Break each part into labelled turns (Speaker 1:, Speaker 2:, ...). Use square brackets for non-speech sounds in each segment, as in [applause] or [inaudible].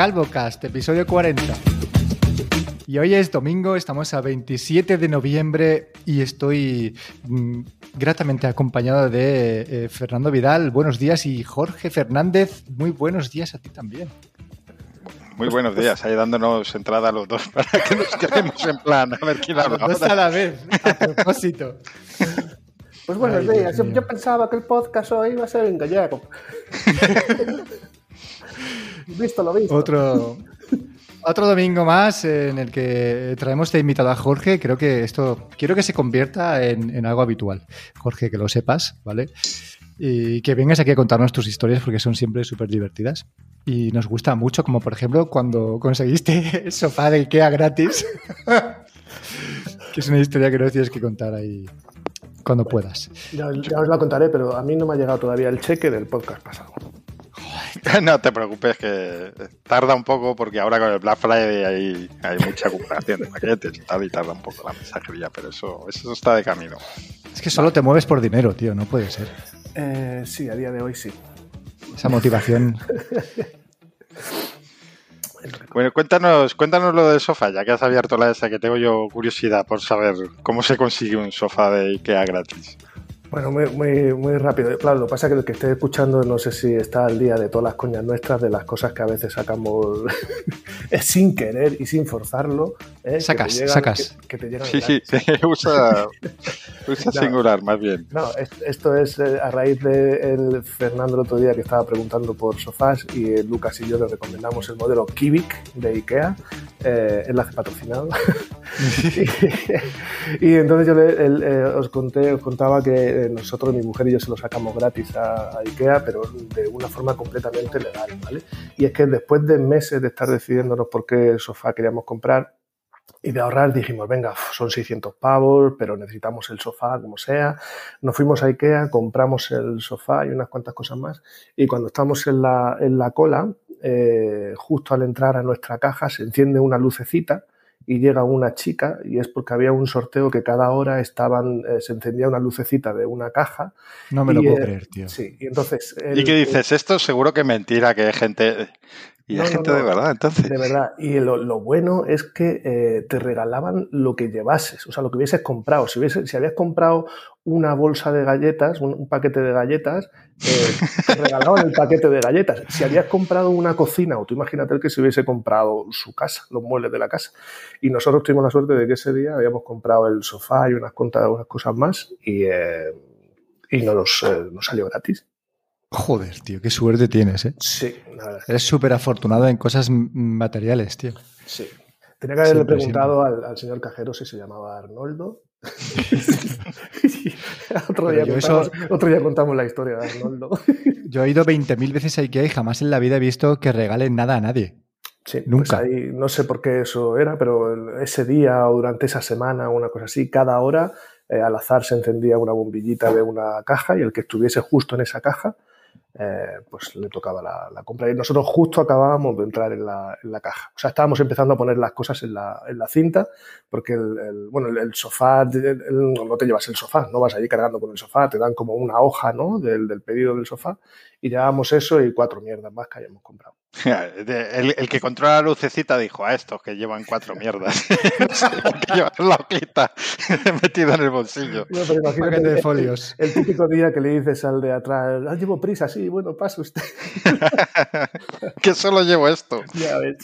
Speaker 1: CalvoCast, episodio 40. Y hoy es domingo, estamos a 27 de noviembre y estoy mm, gratamente acompañado de eh, Fernando Vidal. Buenos días y Jorge Fernández, muy buenos días a ti también.
Speaker 2: Muy buenos días, ahí dándonos entrada a los dos [laughs] para que nos quedemos en plan, a ver quién habla.
Speaker 1: Dos a la vez, a propósito.
Speaker 3: Pues buenos
Speaker 1: Ay,
Speaker 3: días. Yo pensaba que el podcast hoy iba a ser en gallego. [laughs] visto lo visto.
Speaker 1: Otro, otro domingo más en el que traemos de invitado a Jorge. Creo que esto quiero que se convierta en, en algo habitual. Jorge, que lo sepas, ¿vale? Y que vengas aquí a contarnos tus historias porque son siempre súper divertidas. Y nos gusta mucho, como por ejemplo cuando conseguiste [laughs] el sofá de Ikea gratis. [laughs] que es una historia que nos tienes que contar ahí cuando puedas.
Speaker 3: Ya, ya os la contaré, pero a mí no me ha llegado todavía el cheque del podcast pasado. [laughs]
Speaker 2: No te preocupes que tarda un poco porque ahora con el Black Friday hay, hay mucha acumulación de paquetes y tal y tarda un poco la mensajería, pero eso, eso está de camino.
Speaker 1: Es que solo te mueves por dinero, tío, no puede ser.
Speaker 3: Eh, sí, a día de hoy sí.
Speaker 1: Esa motivación.
Speaker 2: Bueno, cuéntanos, cuéntanos lo del sofá, ya que has abierto la esa que tengo yo curiosidad por saber cómo se consigue un sofá de Ikea gratis.
Speaker 3: Bueno, muy, muy, muy rápido. Claro, lo que pasa es que el que esté escuchando no sé si está al día de todas las coñas nuestras, de las cosas que a veces sacamos [laughs] sin querer y sin forzarlo. ¿eh?
Speaker 1: Sacas,
Speaker 3: llegan-
Speaker 1: sacas.
Speaker 3: Que, que te llegan
Speaker 2: Sí, sí, [laughs] usa, [laughs] usa
Speaker 3: No.
Speaker 2: singular más bien.
Speaker 3: No, es- esto es eh, a raíz de el Fernando el otro día que estaba preguntando por sofás y eh, Lucas y yo le recomendamos el modelo Kivik de IKEA, eh, enlace patrocinado. y, y entonces yo le- el, eh, os conté, os contaba que nosotros, mi mujer y yo, se lo sacamos gratis a, IKEA, pero de una forma completamente legal, ¿vale? Y es que después de meses de estar decidiéndonos por qué sofá queríamos comprar, y de ahorrar dijimos, venga, son 600 pavos, pero necesitamos el sofá como sea. Nos fuimos a Ikea, compramos el sofá y unas cuantas cosas más. Y cuando estamos en la, en la cola, eh, justo al entrar a nuestra caja, se enciende una lucecita y llega una chica y es porque había un sorteo que cada hora estaban, eh, se encendía una lucecita de una caja.
Speaker 1: No me lo puedo
Speaker 3: eh,
Speaker 1: creer, tío.
Speaker 3: Sí, y entonces...
Speaker 2: ¿Y qué dices? Esto seguro que es mentira, que hay gente... Y
Speaker 3: No,
Speaker 2: hay
Speaker 3: no,
Speaker 2: gente
Speaker 3: no.
Speaker 2: de verdad, entonces.
Speaker 3: De verdad. Y lo, lo bueno es que eh, te regalaban lo que llevases, o sea, lo que hubieses comprado. Si, hubiese- si habías comprado una bolsa de galletas, un, un paquete de galletas, eh, te regalaban el paquete de galletas. Si habías comprado una cocina, o tú imagínate el que se hubiese comprado su casa, los muebles de la casa. Y nosotros tuvimos la suerte de que ese día habíamos comprado el sofá y unas, cuantas, unas cosas más y, eh, y nos, eh, nos salió gratis.
Speaker 1: Joder, tío, qué suerte tiees, ¿eh?
Speaker 3: Sí, la verdad
Speaker 1: Eres súper afortunado en cosas materiales, tío.
Speaker 3: Sí. Tenía que haberle
Speaker 1: Siempre,
Speaker 3: preguntado al, al señor cajero si se llamaba Arnoldo. [laughs] otro, día contamos, otro día contamos la historia de Arnoldo. [laughs]
Speaker 1: Yo he ido 20.000 veces a Ikea y jamás en la vida he visto que regalen nada a nadie.
Speaker 3: Sí,
Speaker 1: Nunca.
Speaker 3: pues ahí, no sé por qué eso era, pero ese día o durante esa semana, una cosa así, cada hora eh, al azar se encendía una bombillita de una caja y el que estuviese justo en esa caja, eh, pues le tocaba la, la compra. Y nosotros justo acabábamos de entrar en la, en la caja. O sea, estábamos empezando a poner las cosas en la, en la cinta, porque el, el- bueno, el, sofá, no te llevas el sofá, no vas allí cargando con el sofá, te dan como una hoja ¿no? del, del pedido del sofá y llevábamos eso y cuatro mierdas más que hayamos comprado. [laughs]
Speaker 2: El, el que controla la lucecita dijo a estos que llevan cuatro mierdas. [laughs] que llevan la hojita [laughs] metida en el bolsillo.
Speaker 3: No, pero imagínate
Speaker 1: de
Speaker 3: el-
Speaker 1: folios.
Speaker 3: El, típico día que le dices al de atrás, ah, llevo prisa, sí, bueno, pasa usted.
Speaker 2: que solo llevo esto.
Speaker 3: ya ves.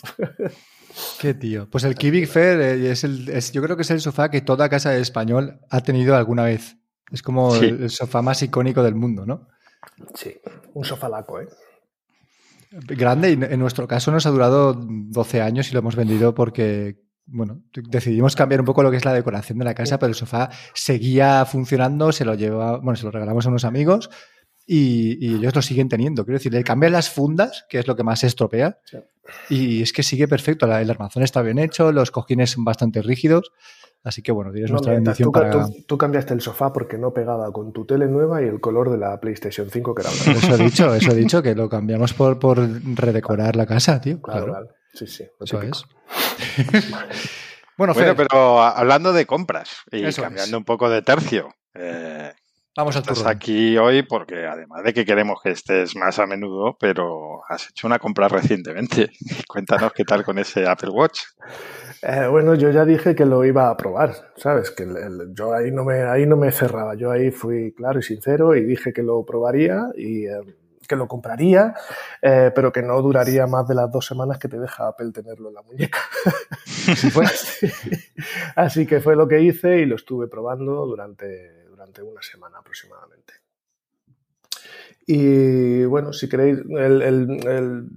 Speaker 1: Qué tío. Pues el Kivik Fair eh, es el, es- yo creo que es el sofá que toda casa de español ha tenido alguna vez. Es como
Speaker 2: Sí.
Speaker 1: el, el sofá más icónico del mundo, ¿no?
Speaker 3: Sí, un sofalaco, ¿eh?
Speaker 1: Grande y en nuestro caso nos ha durado 12 años y lo hemos vendido porque, bueno, decidimos cambiar un poco lo que es la decoración de la casa, pero el sofá seguía funcionando, se lo lleva, bueno, se lo regalamos a unos amigos y, y ellos lo siguen teniendo. Quiero decir, le cambian las fundas, que es lo que más se estropea,
Speaker 3: Sí.
Speaker 1: y es que sigue perfecto. El armazón está bien hecho, los cojines son bastante rígidos, así que bueno, tienes
Speaker 3: No,
Speaker 1: nuestra
Speaker 3: mientras
Speaker 1: bendición
Speaker 3: tú,
Speaker 1: para...
Speaker 3: tú- tú cambiaste el sofá porque no pegaba con tu tele nueva y el color de la PlayStation 5 que era blanco.
Speaker 1: Eso he dicho, eso he [laughs] dicho, que lo cambiamos por, por redecorar la casa, tío.
Speaker 3: Claro,
Speaker 1: Claro.
Speaker 3: Sí, sí.
Speaker 1: eso es. [laughs]
Speaker 2: Bueno, pero hablando de compras y cambiando un poco de tercio, eh,
Speaker 1: Vamos a
Speaker 2: Estás aquí hoy porque además de que queremos que estés más a menudo, pero has hecho una compra recientemente. [laughs] Cuéntanos qué tal con ese Apple Watch.
Speaker 3: Eh, bueno, yo ya dije que lo iba a probar, ¿sabes? Que yo ahí no, me, ahí no me cerraba, yo ahí fui claro y sincero y dije que lo probaría y eh, que lo compraría, eh, pero que no duraría más de las dos semanas que te deja Apple tenerlo en la muñeca. [laughs] [laughs] Así que fue lo que hice y lo estuve probando durante una semana aproximadamente. Y bueno, si queréis, el,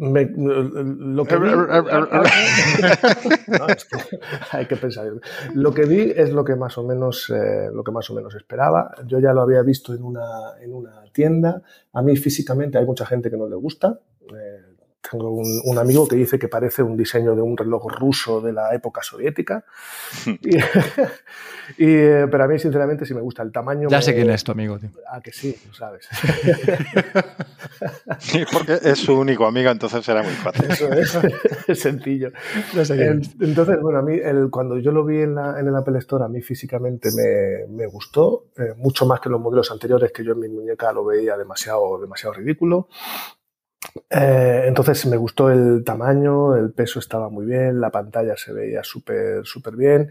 Speaker 3: lo que vi, [laughs] [laughs] hay que pensar. Lo que vi es lo que más o menos, eh, lo que más o menos esperaba. Yo ya lo había visto en una, en una tienda. A mí físicamente hay mucha gente que no le gusta. Eh, tengo un, amigo que dice que parece un diseño de un reloj ruso de la época soviética. [laughs] [laughs] y, eh, pero a mí, sinceramente, sí me gusta el tamaño.
Speaker 1: Ya sé quién es tu amigo. Tío.
Speaker 3: Ah, que sí, lo sabes. [laughs]
Speaker 2: sí, porque es su único amigo, entonces será muy fácil.
Speaker 3: Eso es, sencillo. entonces, bueno, a mí, el, cuando yo lo vi en, la, en, el Apple Store, a mí físicamente me, me gustó, eh, mucho más que los modelos anteriores que yo en mi muñeca lo veía demasiado, demasiado ridículo. Eh, entonces me gustó el tamaño, el peso estaba muy bien, la pantalla se veía súper, súper bien,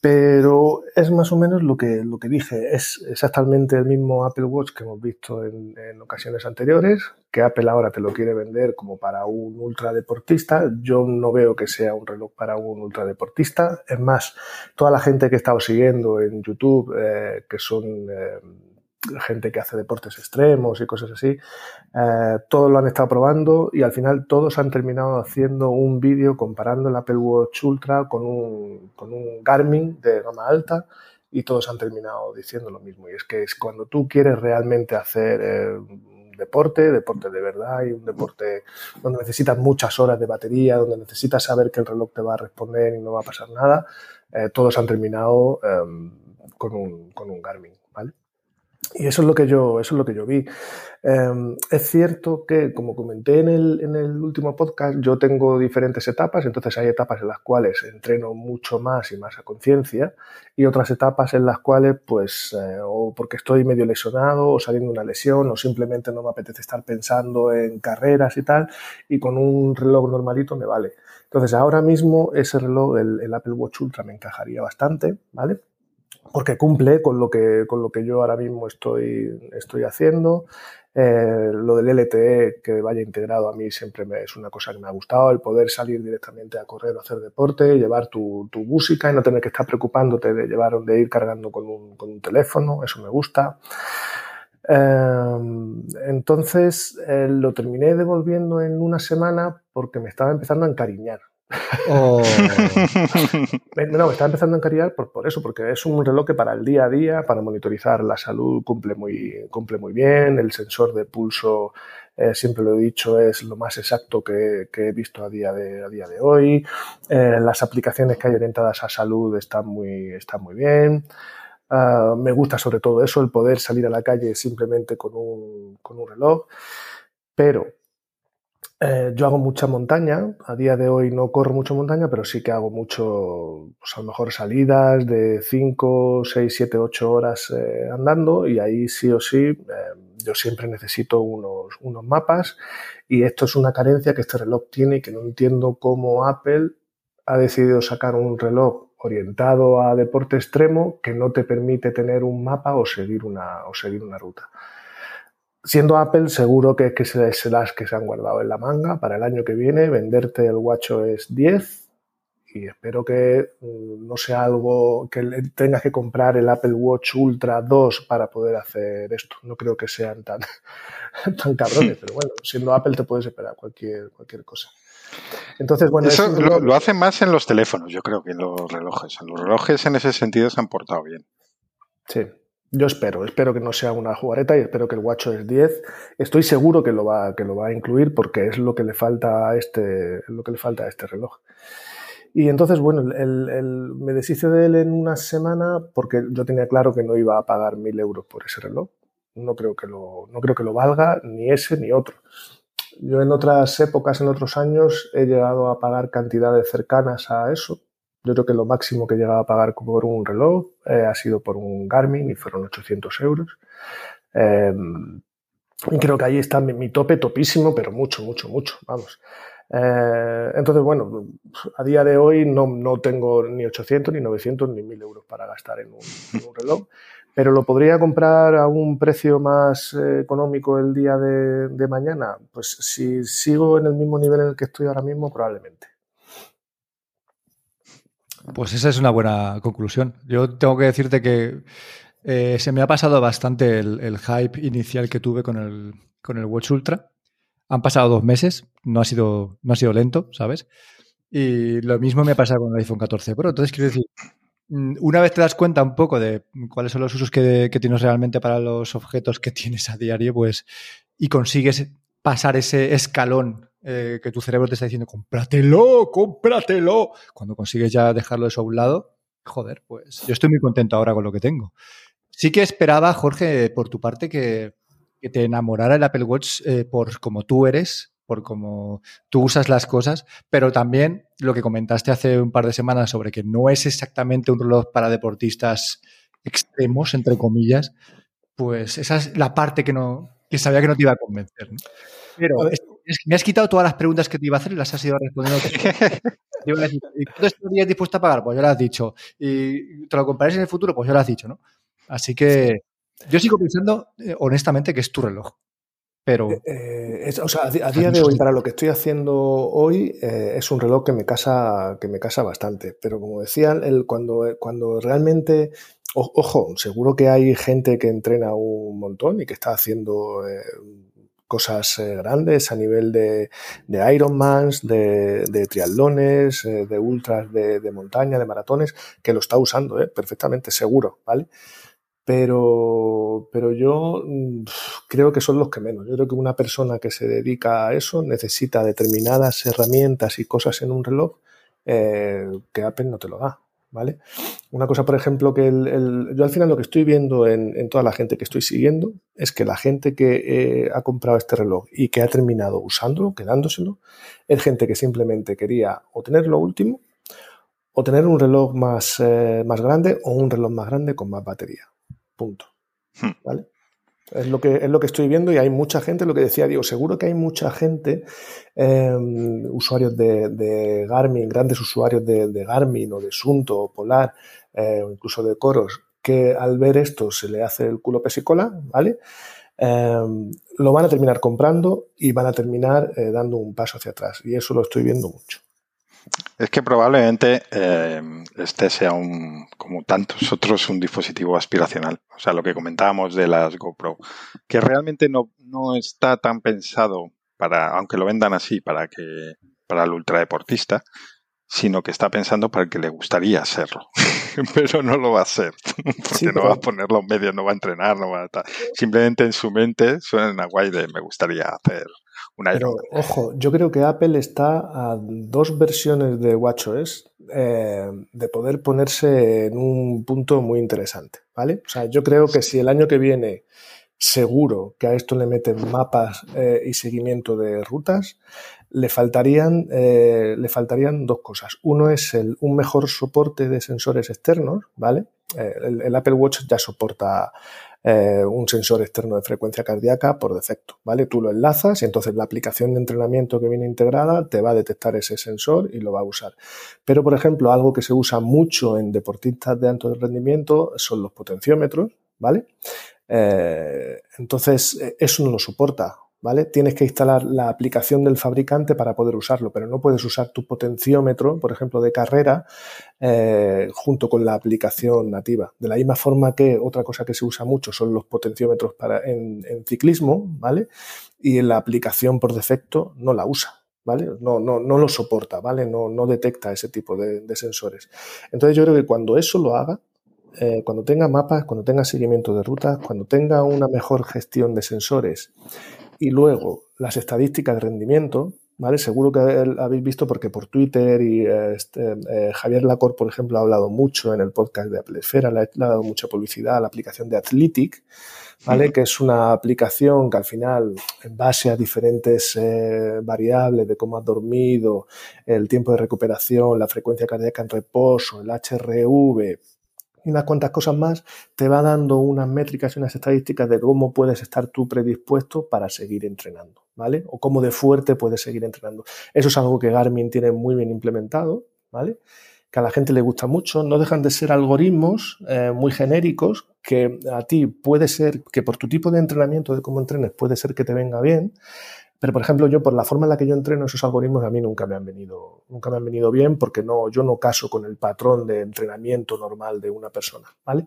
Speaker 3: pero es más o menos lo que, lo que dije, es exactamente el mismo Apple Watch que hemos visto en, ocasiones anteriores, que Apple ahora te lo quiere vender como para un ultradeportista, yo no veo que sea un reloj para un ultradeportista, es más, toda la gente que he estado siguiendo en YouTube, eh, que son... Eh, gente que hace deportes extremos y cosas así, eh, todos lo han estado probando y al final todos han terminado haciendo un vídeo comparando el Apple Watch Ultra con un, un Garmin de gama alta y todos han terminado diciendo lo mismo. Y es que es cuando tú quieres realmente hacer eh, deporte, deporte de verdad y un deporte donde necesitas muchas horas de batería, donde necesitas saber que el reloj te va a responder y no va a pasar nada, eh, todos han terminado em, con, un, con un Garmin, ¿vale? Y eso es lo que yo, eso es lo que yo vi. Em, es cierto que, como comenté en el, en el, último podcast, yo tengo diferentes etapas, entonces hay etapas en las cuales entreno mucho más y más a conciencia y otras etapas en las cuales, pues, eh, o porque estoy medio lesionado o saliendo de una lesión o simplemente no me apetece estar pensando en carreras y tal y con un reloj normalito me vale. Entonces, ahora mismo ese reloj, el, el Apple Watch Ultra, me encajaría bastante, ¿vale? Porque cumple con lo que, con lo que yo ahora mismo estoy, estoy haciendo. Eh, lo del LTE que vaya integrado a mí siempre me, es una cosa que me ha gustado, el poder salir directamente a correr o hacer deporte, llevar tu, tu, música y no tener que estar preocupándote de llevar de ir cargando con un, con un teléfono, eso me gusta. Eh, entonces eh, lo terminé devolviendo en una semana porque me estaba empezando a encariñar Oh. [laughs] no, me está empezando a encariñar por, por, eso, porque es un reloj que para el día a día, para monitorizar la salud, cumple muy, cumple muy bien. El sensor de pulso, eh, siempre lo he dicho, es lo más exacto que, que he visto a día de, a día de hoy. Eh, las aplicaciones que hay orientadas a salud están muy, están muy bien. Uh, me gusta sobre todo eso, el poder salir a la calle simplemente con un, con un reloj. Pero eh, yo hago mucha montaña, a día de hoy no corro mucho montaña, pero sí que hago mucho, pues a lo mejor salidas de 5, 6, 7, 8 horas eh, andando. Y ahí sí o sí eh, yo siempre necesito unos, unos mapas. Y esto es una carencia que este reloj tiene y que no entiendo cómo Apple ha decidido sacar un reloj orientado a deporte extremo que no te permite tener un mapa o seguir una, o seguir una ruta siendo Apple, seguro que, que es las que se han guardado en la manga para el año que viene, venderte el WatchOS 10 y espero que mm, no sea algo que tengas que comprar el Apple Watch Ultra 2 para poder hacer esto. No creo que sean tan, [laughs] tan cabrones, pero bueno, siendo Apple te puedes esperar cualquier, cualquier cosa. Entonces, bueno,
Speaker 2: eso lo, lo, hacen más en los teléfonos, yo creo que en los relojes. En los relojes en ese sentido se han portado bien.
Speaker 3: Sí, yo espero, espero que no sea una jugareta y espero que el WatchOS 10, estoy seguro que lo va, que lo va a incluir porque es lo que le falta a este, lo que le falta a este reloj. Y entonces, bueno, el, el, me deshice de él en una semana porque yo tenía claro que no iba a pagar mil euros por ese reloj. No creo que lo, no creo que lo valga ni ese ni otro. Yo en otras épocas, en otros años, he llegado a pagar cantidades cercanas a eso. Yo creo que lo máximo que he llegado a pagar por un reloj eh, ha sido por un Garmin y fueron 800 euros. Eh, y creo que ahí está mi, tope topísimo, pero mucho, mucho, mucho, vamos. Eh, entonces, bueno, a día de hoy no, no, tengo ni 800, ni 900, ni 1000 euros para gastar en un, en un reloj pero lo podría comprar a un precio más eh, económico el día de, mañana. Pues si sigo en el mismo nivel en el que estoy ahora mismo, probablemente.
Speaker 1: Pues esa es una buena conclusión. Yo tengo que decirte que eh, se me ha pasado bastante el, hype inicial que tuve con el, con el Watch Ultra. Han pasado dos meses, no ha sido, no ha sido lento, ¿sabes? Y lo mismo me ha pasado con el iPhone 14 Pro. Entonces, quiero decir, Mm, una vez te das cuenta un poco de cuáles son los usos que, tienes realmente para los objetos que tienes a diario, pues, y consigues pasar ese escalón eh, que tu cerebro te está diciendo, cómpratelo, cómpratelo, cuando consigues ya dejarlo eso a un lado, joder, pues yo estoy muy contento ahora con lo que tengo. Sí que esperaba, Jorge, por tu parte, que, te enamorara el Apple Watch eh, por como tú eres, por cómo tú usas las cosas, pero también lo que comentaste hace un par de semanas sobre que no es exactamente un reloj para deportistas extremos, entre comillas, pues esa es la parte que no que sabía que no te iba a convencer. Pero me has quitado todas las preguntas que te iba a hacer y las has ido respondiendo. [laughs] ¿Y cuánto estarías dispuesto a pagar? Pues ya lo has dicho. ¿Y te lo compraréis en el futuro? Pues ya lo has dicho, ¿no? Así que yo sigo pensando, eh, honestamente, que es tu reloj. Pero.
Speaker 3: Eh, eh, o sea, a, día de hoy, para lo que estoy haciendo hoy, eh, es un reloj que me casa, que me casa bastante. Pero como decían, el, cuando, cuando realmente. ojo, seguro que hay gente que entrena un montón y que está haciendo cosas grandes a nivel de, de Ironmans, de, de triatlones, de ultras de, de, montaña, de maratones, que lo está usando perfectamente, seguro, ¿vale? pero, pero yo mm, creo que son los que menos. Yo creo que una persona que se dedica a eso necesita determinadas herramientas y cosas en un reloj eh, que Apple no te lo da. ¿Vale? Una cosa, por ejemplo, que el, yo al final lo que estoy viendo en, toda la gente que estoy siguiendo es que la gente que eh, ha comprado este reloj y que ha terminado usándolo, quedándoselo, es gente que simplemente quería o tener lo último o tener un reloj más, eh, más grande o un reloj más grande con más batería. Punto. Hmm. ¿Vale? Es lo, que, es lo que estoy viendo y hay mucha gente, lo que decía Diego, seguro que hay mucha gente, em, usuarios de, Garmin, grandes usuarios de, Garmin o de Sunto o Polar eh, o incluso de Coros, que al ver esto se le hace el culo pesicola, ¿vale? Em, lo van a terminar comprando y van a terminar eh, dando un paso hacia atrás. Y eso lo estoy viendo mucho.
Speaker 2: Es que probablemente eh, este sea un, como tantos otros, un dispositivo aspiracional. O sea, lo que comentábamos de las GoPro, que realmente no, no está tan pensado para, aunque lo vendan así, para que, para el ultradeportista, sino que está pensando para el que le gustaría hacerlo. [laughs] pero no lo va a hacer, [laughs] porque no va a poner los medios, no va a entrenar, no va a estar. Simplemente en su mente suena guay de me gustaría hacer
Speaker 3: pero, ojo, yo creo que Apple está a dos versiones de WatchOS eh, de poder ponerse en un punto muy interesante, ¿vale? O sea, yo creo que si el año que viene seguro que a esto le meten mapas eh, y seguimiento de rutas, le faltarían, eh, le faltarían dos cosas. Uno es el, un mejor soporte de sensores externos, ¿vale? el, Apple Watch ya soporta eh, un sensor externo de frecuencia cardíaca por defecto, ¿vale? Tú lo enlazas y entonces la aplicación de entrenamiento que viene integrada te va a detectar ese sensor y lo va a usar. Pero, por ejemplo, algo que se usa mucho en deportistas de alto rendimiento son los potenciómetros, ¿vale? Eh, entonces, eh, eso no lo soporta. ¿vale? Tienes que instalar la aplicación del fabricante para poder usarlo, pero no puedes usar tu potenciómetro, por ejemplo, de carrera, eh, junto con la aplicación nativa. De la misma forma que otra cosa que se usa mucho son los potenciómetros para, en, ciclismo, ¿vale? Y en la aplicación por defecto no la usa. ¿Vale? No, no, no lo soporta, ¿vale? No, no detecta ese tipo de, sensores. Entonces yo creo que cuando eso lo haga, eh, cuando tenga mapas, cuando tenga seguimiento de rutas, cuando tenga una mejor gestión de sensores y luego las estadísticas de rendimiento, ¿vale? Seguro que habéis visto porque por Twitter y este, eh, Javier Lacor, por ejemplo, ha hablado mucho en el podcast de Apple Esfera, le, ha dado mucha publicidad a la aplicación de Athletic, ¿vale? Que es una aplicación que al final, en base a diferentes eh, variables de cómo has dormido, el tiempo de recuperación, la frecuencia cardíaca en reposo, el HRV, y unas cuantas cosas más, te va dando unas métricas y unas estadísticas de cómo puedes estar tú predispuesto para seguir entrenando, ¿vale? O cómo de fuerte puedes seguir entrenando. Eso es algo que Garmin tiene muy bien implementado, ¿vale? Que a la gente le gusta mucho. No dejan de ser algoritmos eh, muy genéricos que a ti puede ser, que por tu tipo de entrenamiento, de cómo entrenes, puede ser que te venga bien, pero, por ejemplo, yo por la forma en la que yo entreno esos algoritmos a mí nunca me han venido, nunca me han venido bien porque no, yo no caso con el patrón de entrenamiento normal de una persona, ¿vale?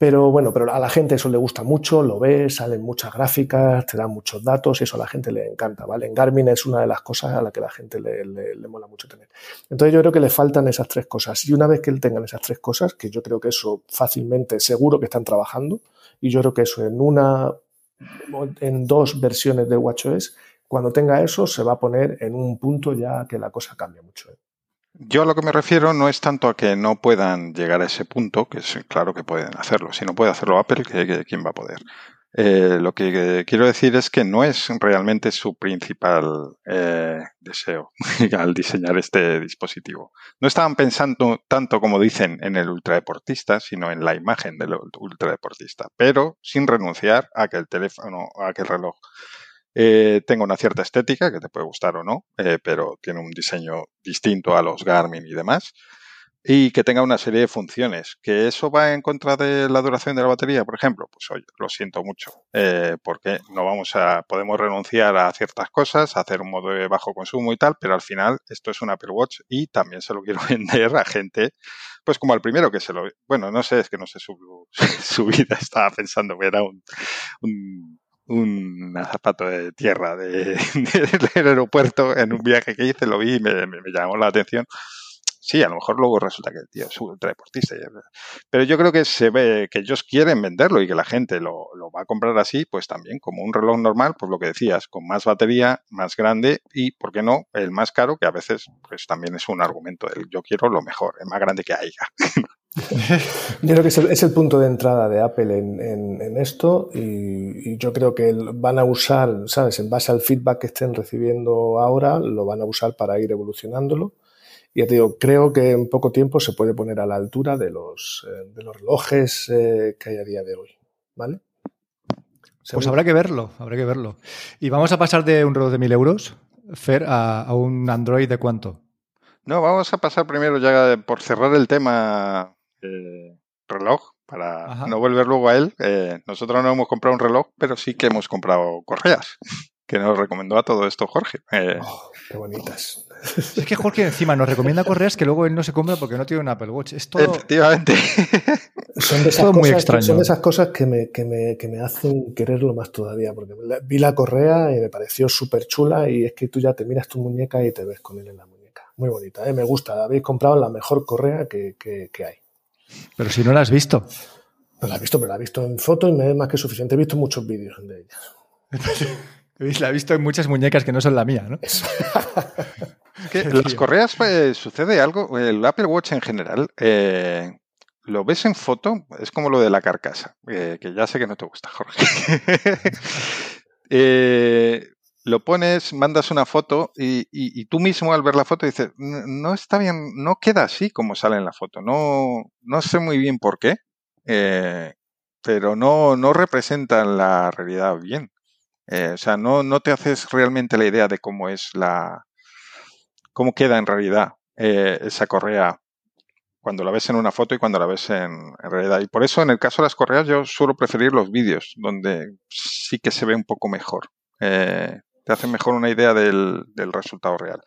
Speaker 3: Pero bueno, pero a la gente eso le gusta mucho, lo ves, salen muchas gráficas, te dan muchos datos y eso a la gente le encanta, ¿vale? En Garmin es una de las cosas a la que la gente le, le, mola mucho tener. Entonces yo creo que le faltan esas tres cosas. Y una vez que tengan esas tres cosas, que yo creo que eso fácilmente, seguro que están trabajando, y yo creo que eso en una en dos versiones de WatchOS, cuando tenga eso se va a poner en un punto ya que la cosa cambia mucho. ¿eh?
Speaker 2: Yo a lo que me refiero no es tanto a que no puedan llegar a ese punto, que es claro que pueden hacerlo. Si no puede hacerlo Apple, ¿quién va a poder? Eh, lo que quiero decir es que no es realmente su principal eh, deseo [laughs] al diseñar este dispositivo. No estaban pensando tanto, como dicen, en el ultradeportista, sino en la imagen del ultradeportista, pero sin renunciar a que el teléfono, a que el reloj eh, tenga una cierta estética, que te puede gustar o no, pero tiene un diseño distinto a los Garmin y demás y que tenga una serie de funciones. ¿Que eso va en contra de la duración de la batería, por ejemplo? Pues oye, lo siento mucho, eh, porque no vamos a, podemos renunciar a ciertas cosas, hacer un modo de bajo consumo y tal, pero al final esto es un Apple Watch y también se lo quiero [laughs] vender a gente, pues como al primero que se lo, bueno, no sé, es que no sé su, [laughs] vida, estaba pensando que era un, un un zapato de tierra de, [laughs] del aeropuerto en un viaje que hice, lo vi y me llamó la atención Sí, a lo mejor luego resulta que el tío es ultra deportista. Pero yo creo que se ve que ellos quieren venderlo y que la gente lo, va a comprar así, pues también como un reloj normal, pues lo que decías, con más batería, más grande y, ¿por qué no?, el más caro, que a veces pues también es un argumento del yo quiero lo mejor, el más grande que haya. [laughs]
Speaker 3: Yo creo que es el, punto de entrada de Apple en, esto y, yo creo que van a usar, ¿sabes? En base al feedback que estén recibiendo ahora, lo van a usar para ir evolucionándolo ya te digo, creo que en poco tiempo se puede poner a la altura de los, eh, de los relojes eh, que hay a día de hoy. ¿Vale?
Speaker 1: Pues habrá que verlo, habrá que verlo. Y vamos a pasar de un reloj de mil euros, Fer, a, un Android de cuánto?
Speaker 2: No, vamos a pasar primero ya por cerrar el tema eh, reloj, para no volver luego a él. nosotros no hemos comprado un reloj, pero sí que hemos comprado correas, que nos recomendó a todo esto Jorge.
Speaker 3: Oh, qué bonitas.
Speaker 1: Es que Jorge encima nos recomienda correas que luego él no se compra porque no tiene un Apple Watch. Es todo,
Speaker 2: Efectivamente. [laughs]
Speaker 3: Son de esas cosas, muy extraño. Son esas cosas que me, que, me, que me, hacen quererlo más todavía. Porque vi la correa y me pareció súper chula y es que tú ya te miras tu muñeca y te ves con él en la muñeca. Muy bonita, ¿eh? me gusta. Habéis comprado la mejor correa que, que, hay.
Speaker 1: Pero si no la has visto.
Speaker 3: No la he visto, pero la he visto en foto y me es más que suficiente. He visto muchos vídeos de ella. [laughs]
Speaker 1: La he visto en muchas muñecas que no son la mía, ¿no? [laughs]
Speaker 2: las correas pues, sucede algo, el Apple Watch en general, eh, lo ves en foto, es como lo de la carcasa, eh, que ya sé que no te gusta, Jorge. [laughs] Eh, lo pones, mandas una foto y, tú mismo al ver la foto dices, no está bien, no queda así como sale en la foto, no, no sé muy bien por qué, pero no, no representan la realidad bien. O sea, no, no te haces realmente la idea de cómo es la, cómo queda en realidad eh, esa correa cuando la ves en una foto y cuando la ves en, realidad. Y por eso, en el caso de las correas, yo suelo preferir los vídeos, donde sí que se ve un poco mejor. Eh, te hacen mejor una idea del, resultado real.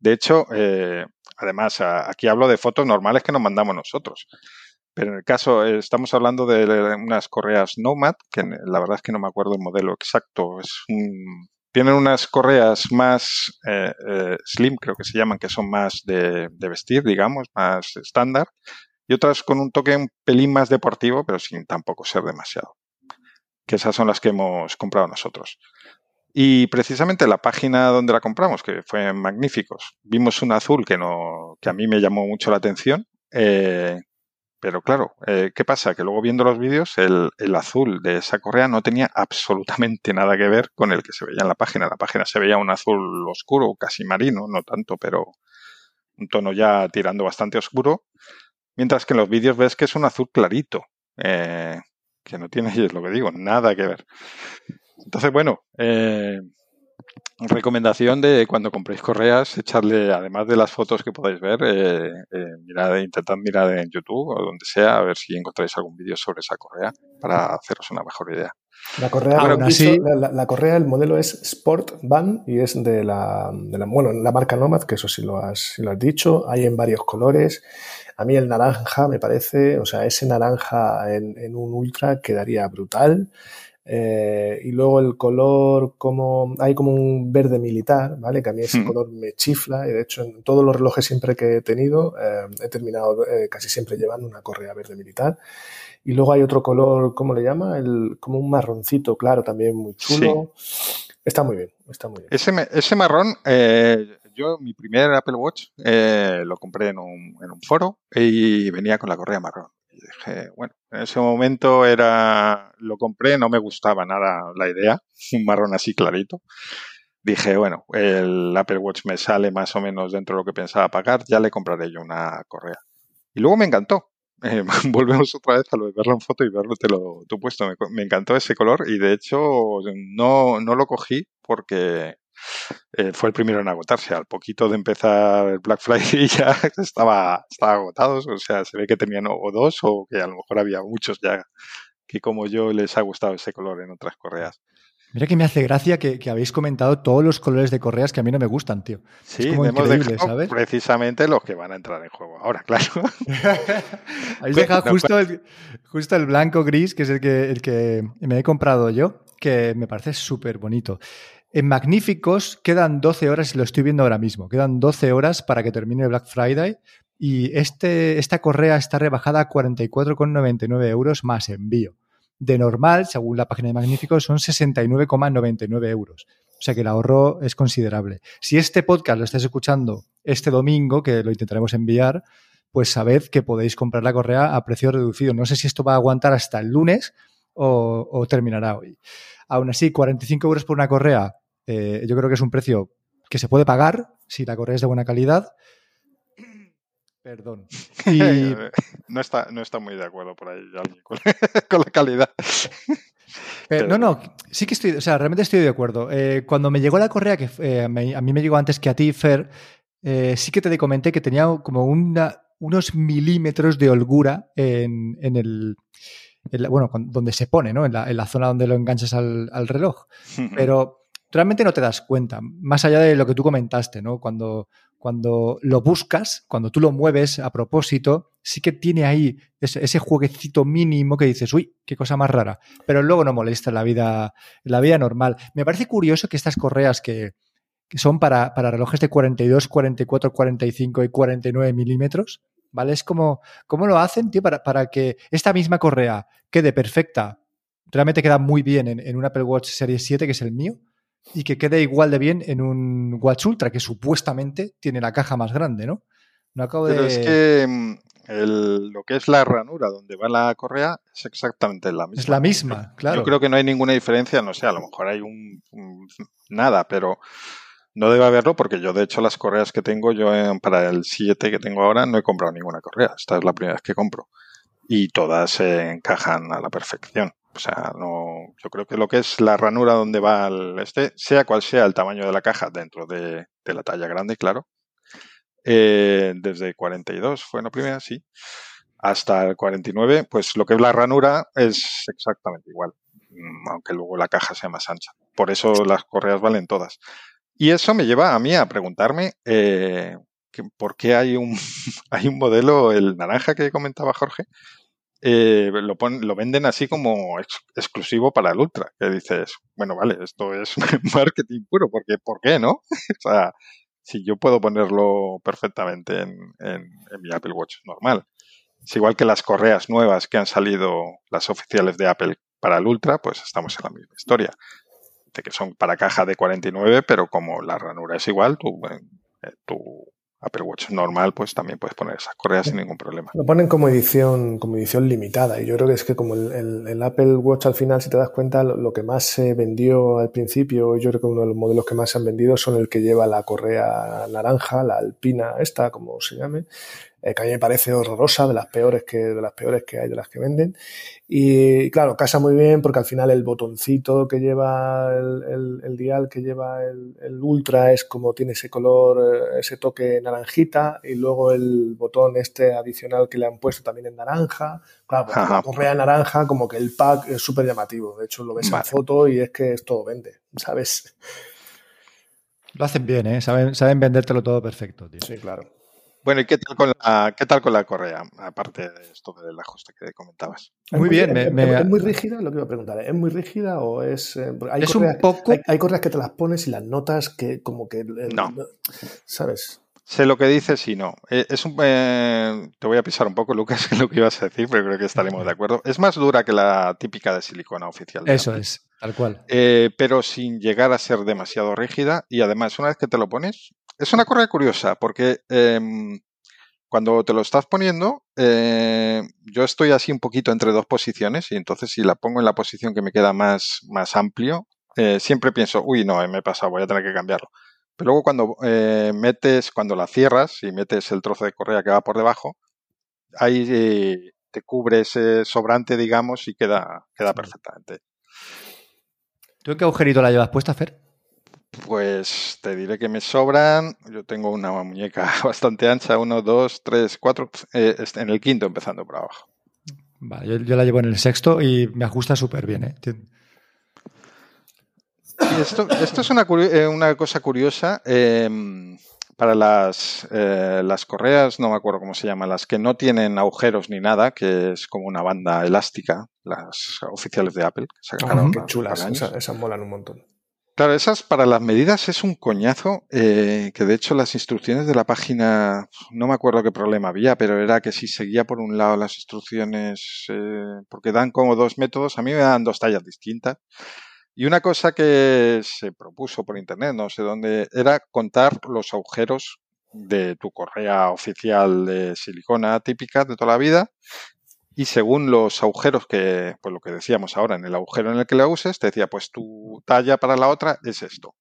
Speaker 2: De hecho, eh, además, aquí hablo de fotos normales que nos mandamos nosotros. Pero en el caso, estamos hablando de unas correas Nomad, que la verdad es que no me acuerdo el modelo exacto. Tienen unas correas más eh, eh, slim, creo que se llaman, que son más de, vestir, digamos, más estándar, y otras con un toque un pelín más deportivo, pero sin tampoco ser demasiado. Que esas son las que hemos comprado nosotros. Y precisamente la página donde la compramos, que fue en Magníficos, vimos un azul que, a mí me llamó mucho la atención. Eh, pero claro, eh, ¿qué pasa? Que luego viendo los vídeos, el, el, azul de esa correa no tenía absolutamente nada que ver con el que se veía en la página. La página se veía un azul oscuro, casi marino, no tanto, pero un tono ya tirando bastante oscuro. Mientras que en los vídeos ves que es un azul clarito, eh, que no tiene, [laughs] es lo que digo, nada que ver. Entonces, bueno, eh, recomendación de cuando compréis correas, echarle, además de las fotos que podáis ver, eh, eh, mirad, intentad mirar en YouTube o donde sea, a ver si encontráis algún vídeo sobre esa correa para haceros una mejor idea.
Speaker 3: La correa, así, la, la, correa, el modelo es Sport Band y es de la, de la, bueno, la marca Nomad, que eso sí lo, has, sí lo has dicho. Hay en varios colores. A mí el naranja me parece, o sea, ese naranja en, en un ultra quedaría brutal. Eh, y luego el color, como hay como un verde militar, ¿vale? Que a mí ese hmm. color me chifla. Y de hecho, en todos los relojes siempre que he tenido, eh, he terminado eh, casi siempre llevando una correa verde militar. Y luego hay otro color, ¿cómo le llama? El, como un marroncito, claro, también muy chulo. Sí. Está muy bien, está muy bien.
Speaker 2: Ese, ese marrón, yo mi primer Apple Watch eh, lo compré en un, en un foro y venía con la correa marrón. Dije, bueno, en ese momento era, lo compré, no me gustaba nada la idea, [laughs] un marrón así clarito. Dije, bueno, el Apple Watch me sale más o menos dentro de lo que pensaba pagar, ya le compraré yo una correa. Y luego me encantó. [laughs] Eh, [laughs] volvemos otra vez a lo de verlo en foto y verlo te lo tú puesto. Me, me, encantó ese color y de hecho no, no lo cogí porque eh, fue el primero en agotarse. Al poquito de empezar el Black Friday [laughs] ya estaba, estaba agotado. O sea, se ve que tenían o dos o que a lo mejor había muchos ya que como yo les ha gustado ese color en otras correas.
Speaker 1: Mira que me hace gracia que, que, habéis comentado todos los colores de correas que a mí no me gustan, tío.
Speaker 2: Sí, es como increíble, ¿sabes? precisamente los que van a entrar en juego ahora, [laughs] claro. [laughs]
Speaker 1: habéis dejado justo el, justo el blanco gris, que es el que, el que me he comprado yo, que me parece súper bonito. En Magníficos quedan 12 horas, y lo estoy viendo ahora mismo, quedan 12 horas para que termine Black Friday y este, esta correa está rebajada a 44,99 euros más envío. De normal, según la página de Magníficos, son 69,99 euros. O sea que el ahorro es considerable. Si este podcast lo estáis escuchando este domingo, que lo intentaremos enviar, pues sabed que podéis comprar la correa a precio reducido. No sé si esto va a aguantar hasta el lunes o, o terminará hoy. Aún así, 45 euros por una correa eh, yo creo que es un precio que se puede pagar si la correa es de buena calidad. Perdón. [laughs]
Speaker 2: Y... no, está, no está muy de acuerdo por ahí con, [laughs] con la calidad.
Speaker 1: Pero, no, no, sí que estoy, o sea, realmente estoy de acuerdo. Eh, cuando me llegó la correa, que eh, me, a mí me llegó antes que a ti, Fer, eh, sí que te comenté que tenía como una, unos milímetros de holgura en, en el, en la, bueno, donde se pone, ¿no? En la, en la, zona donde lo enganchas al, al reloj. [laughs] Pero realmente no te das cuenta, más allá de lo que tú comentaste, ¿no? Cuando, cuando lo buscas, cuando tú lo mueves a propósito, sí que tiene ahí ese, jueguecito mínimo que dices, uy, qué cosa más rara, pero luego no molesta la vida, la vida normal. Me parece curioso que estas correas que, que son para, para, relojes de 42, 44, 45 y 49 milímetros, ¿vale? Es como, ¿cómo lo hacen, tío? Para, para que esta misma correa quede perfecta, realmente queda muy bien en, en un Apple Watch Series 7, que es el mío, y que quede igual de bien en un Watch Ultra, que supuestamente tiene la caja más grande, ¿no?
Speaker 2: No acabo Pero de... es que mm, el, lo que es la ranura donde va la correa es exactamente la misma.
Speaker 1: Es la misma, claro.
Speaker 2: Yo creo que no hay ninguna diferencia, no sé, a lo mejor hay un, un nada, pero no debe haberlo porque yo, de hecho, las correas que tengo, yo para el 7 que tengo ahora no he comprado ninguna correa. Esta es la primera vez que compro. Y todas se encajan a la perfección. O sea, no, yo creo que lo que es la ranura donde va el este, sea cual sea el tamaño de la caja dentro de, la talla grande, claro, eh, desde 42 fue la primera, sí, hasta el 49, pues lo que es la ranura es exactamente igual, mm, aunque luego la caja sea más ancha. Por eso las correas valen todas. Y eso me lleva a mí a preguntarme eh, por qué hay un, [laughs] hay un modelo, el naranja que comentaba Jorge, eh, lo, pon, lo, venden así como ex, exclusivo para el Ultra, que dices, bueno, vale, esto es [laughs] marketing puro, porque ¿por qué no? [laughs] o sea, si yo puedo ponerlo perfectamente en, mi Apple Watch normal. Es igual que las correas nuevas que han salido, las oficiales de Apple para el Ultra, pues estamos en la misma historia. evidentemente, que son para caja de 49, pero como la ranura es igual, tú, eh, tu Apple Watch normal, pues también puedes poner esas correas sin ningún problema.
Speaker 3: Lo ponen como edición, como edición limitada. Y yo creo que es que como el, Apple Watch al final, si te das cuenta, lo, que más se vendió al principio, yo creo que uno de los modelos que más se han vendido son el que lleva la correa naranja, la alpina esta, como se llame, eh, que a mí me parece horrorosa, de las peores que, de las peores que hay, de las que venden. Y claro, casa muy bien porque al final el botoncito que lleva el, el, dial, que lleva el, el, ultra, es como tiene ese color, eh, ese toque naranjita, y luego el botón este adicional que le han puesto también en naranja. Claro, porque la correa naranja, como que el pack es súper llamativo. De hecho, lo ves en en foto y es que esto vende, ¿sabes?
Speaker 1: Lo hacen bien, ¿eh? Saben, saben vendértelo todo perfecto, tío.
Speaker 3: Sí, claro.
Speaker 2: Bueno, ¿y qué tal con la, qué tal con la correa? Aparte de esto del ajuste que comentabas.
Speaker 1: Muy, bien.
Speaker 3: ¿Es, muy rígida? Lo que iba a preguntar. ¿Es muy rígida o es...?
Speaker 1: Eh, hay es un poco...
Speaker 3: Hay, correas que te las pones y las notas que como que...
Speaker 2: no.
Speaker 3: ¿Sabes?
Speaker 2: Sé lo que dices y no. Eh, es un, eh, te voy a pisar un poco, Lucas, [laughs] en lo que ibas a decir, pero creo que estaremos de acuerdo. Es más dura que la típica de silicona oficial.
Speaker 1: Eso es, tal cual.
Speaker 2: pero sin llegar a ser demasiado rígida y además una vez que te lo pones, es una correa curiosa porque em, cuando te lo estás poniendo, eh, yo estoy así un poquito entre dos posiciones y entonces si la pongo en la posición que me queda más, más amplio, eh, siempre pienso, uy, no, me he pasado, voy a tener que cambiarlo. Pero luego cuando eh, metes, cuando la cierras y metes el trozo de correa que va por debajo, ahí te cubre ese sobrante, digamos, y queda, queda perfectamente.
Speaker 1: ¿Tú en qué agujerito la llevas puesta, Fer?
Speaker 2: Pues te diré que me sobran. Yo tengo una muñeca [laughs] bastante ancha, uno, dos, tres, cuatro, eh, en el quinto empezando por abajo.
Speaker 1: Vale, yo, la llevo en el sexto y me ajusta súper bien. ¿eh?
Speaker 2: esto, es una, eh, una cosa curiosa. Em, para las, las correas, no me acuerdo cómo se llaman, las que no tienen agujeros ni nada, que es como una banda elástica, las oficiales de Apple.
Speaker 3: Que ah, qué chulas, esas molan un montón.
Speaker 2: Claro, esas para las medidas es un coñazo, eh, que de hecho las instrucciones de la página, no me acuerdo qué problema había, pero era que si seguía por un lado las instrucciones, eh, porque dan como dos métodos, a mí me dan dos tallas distintas. Y una cosa que se propuso por internet, no sé dónde, era contar los agujeros de tu correa oficial de silicona típica de toda la vida y según los agujeros que, pues lo que decíamos ahora, en el agujero en el que la uses, te decía, pues tu talla para la otra es esto.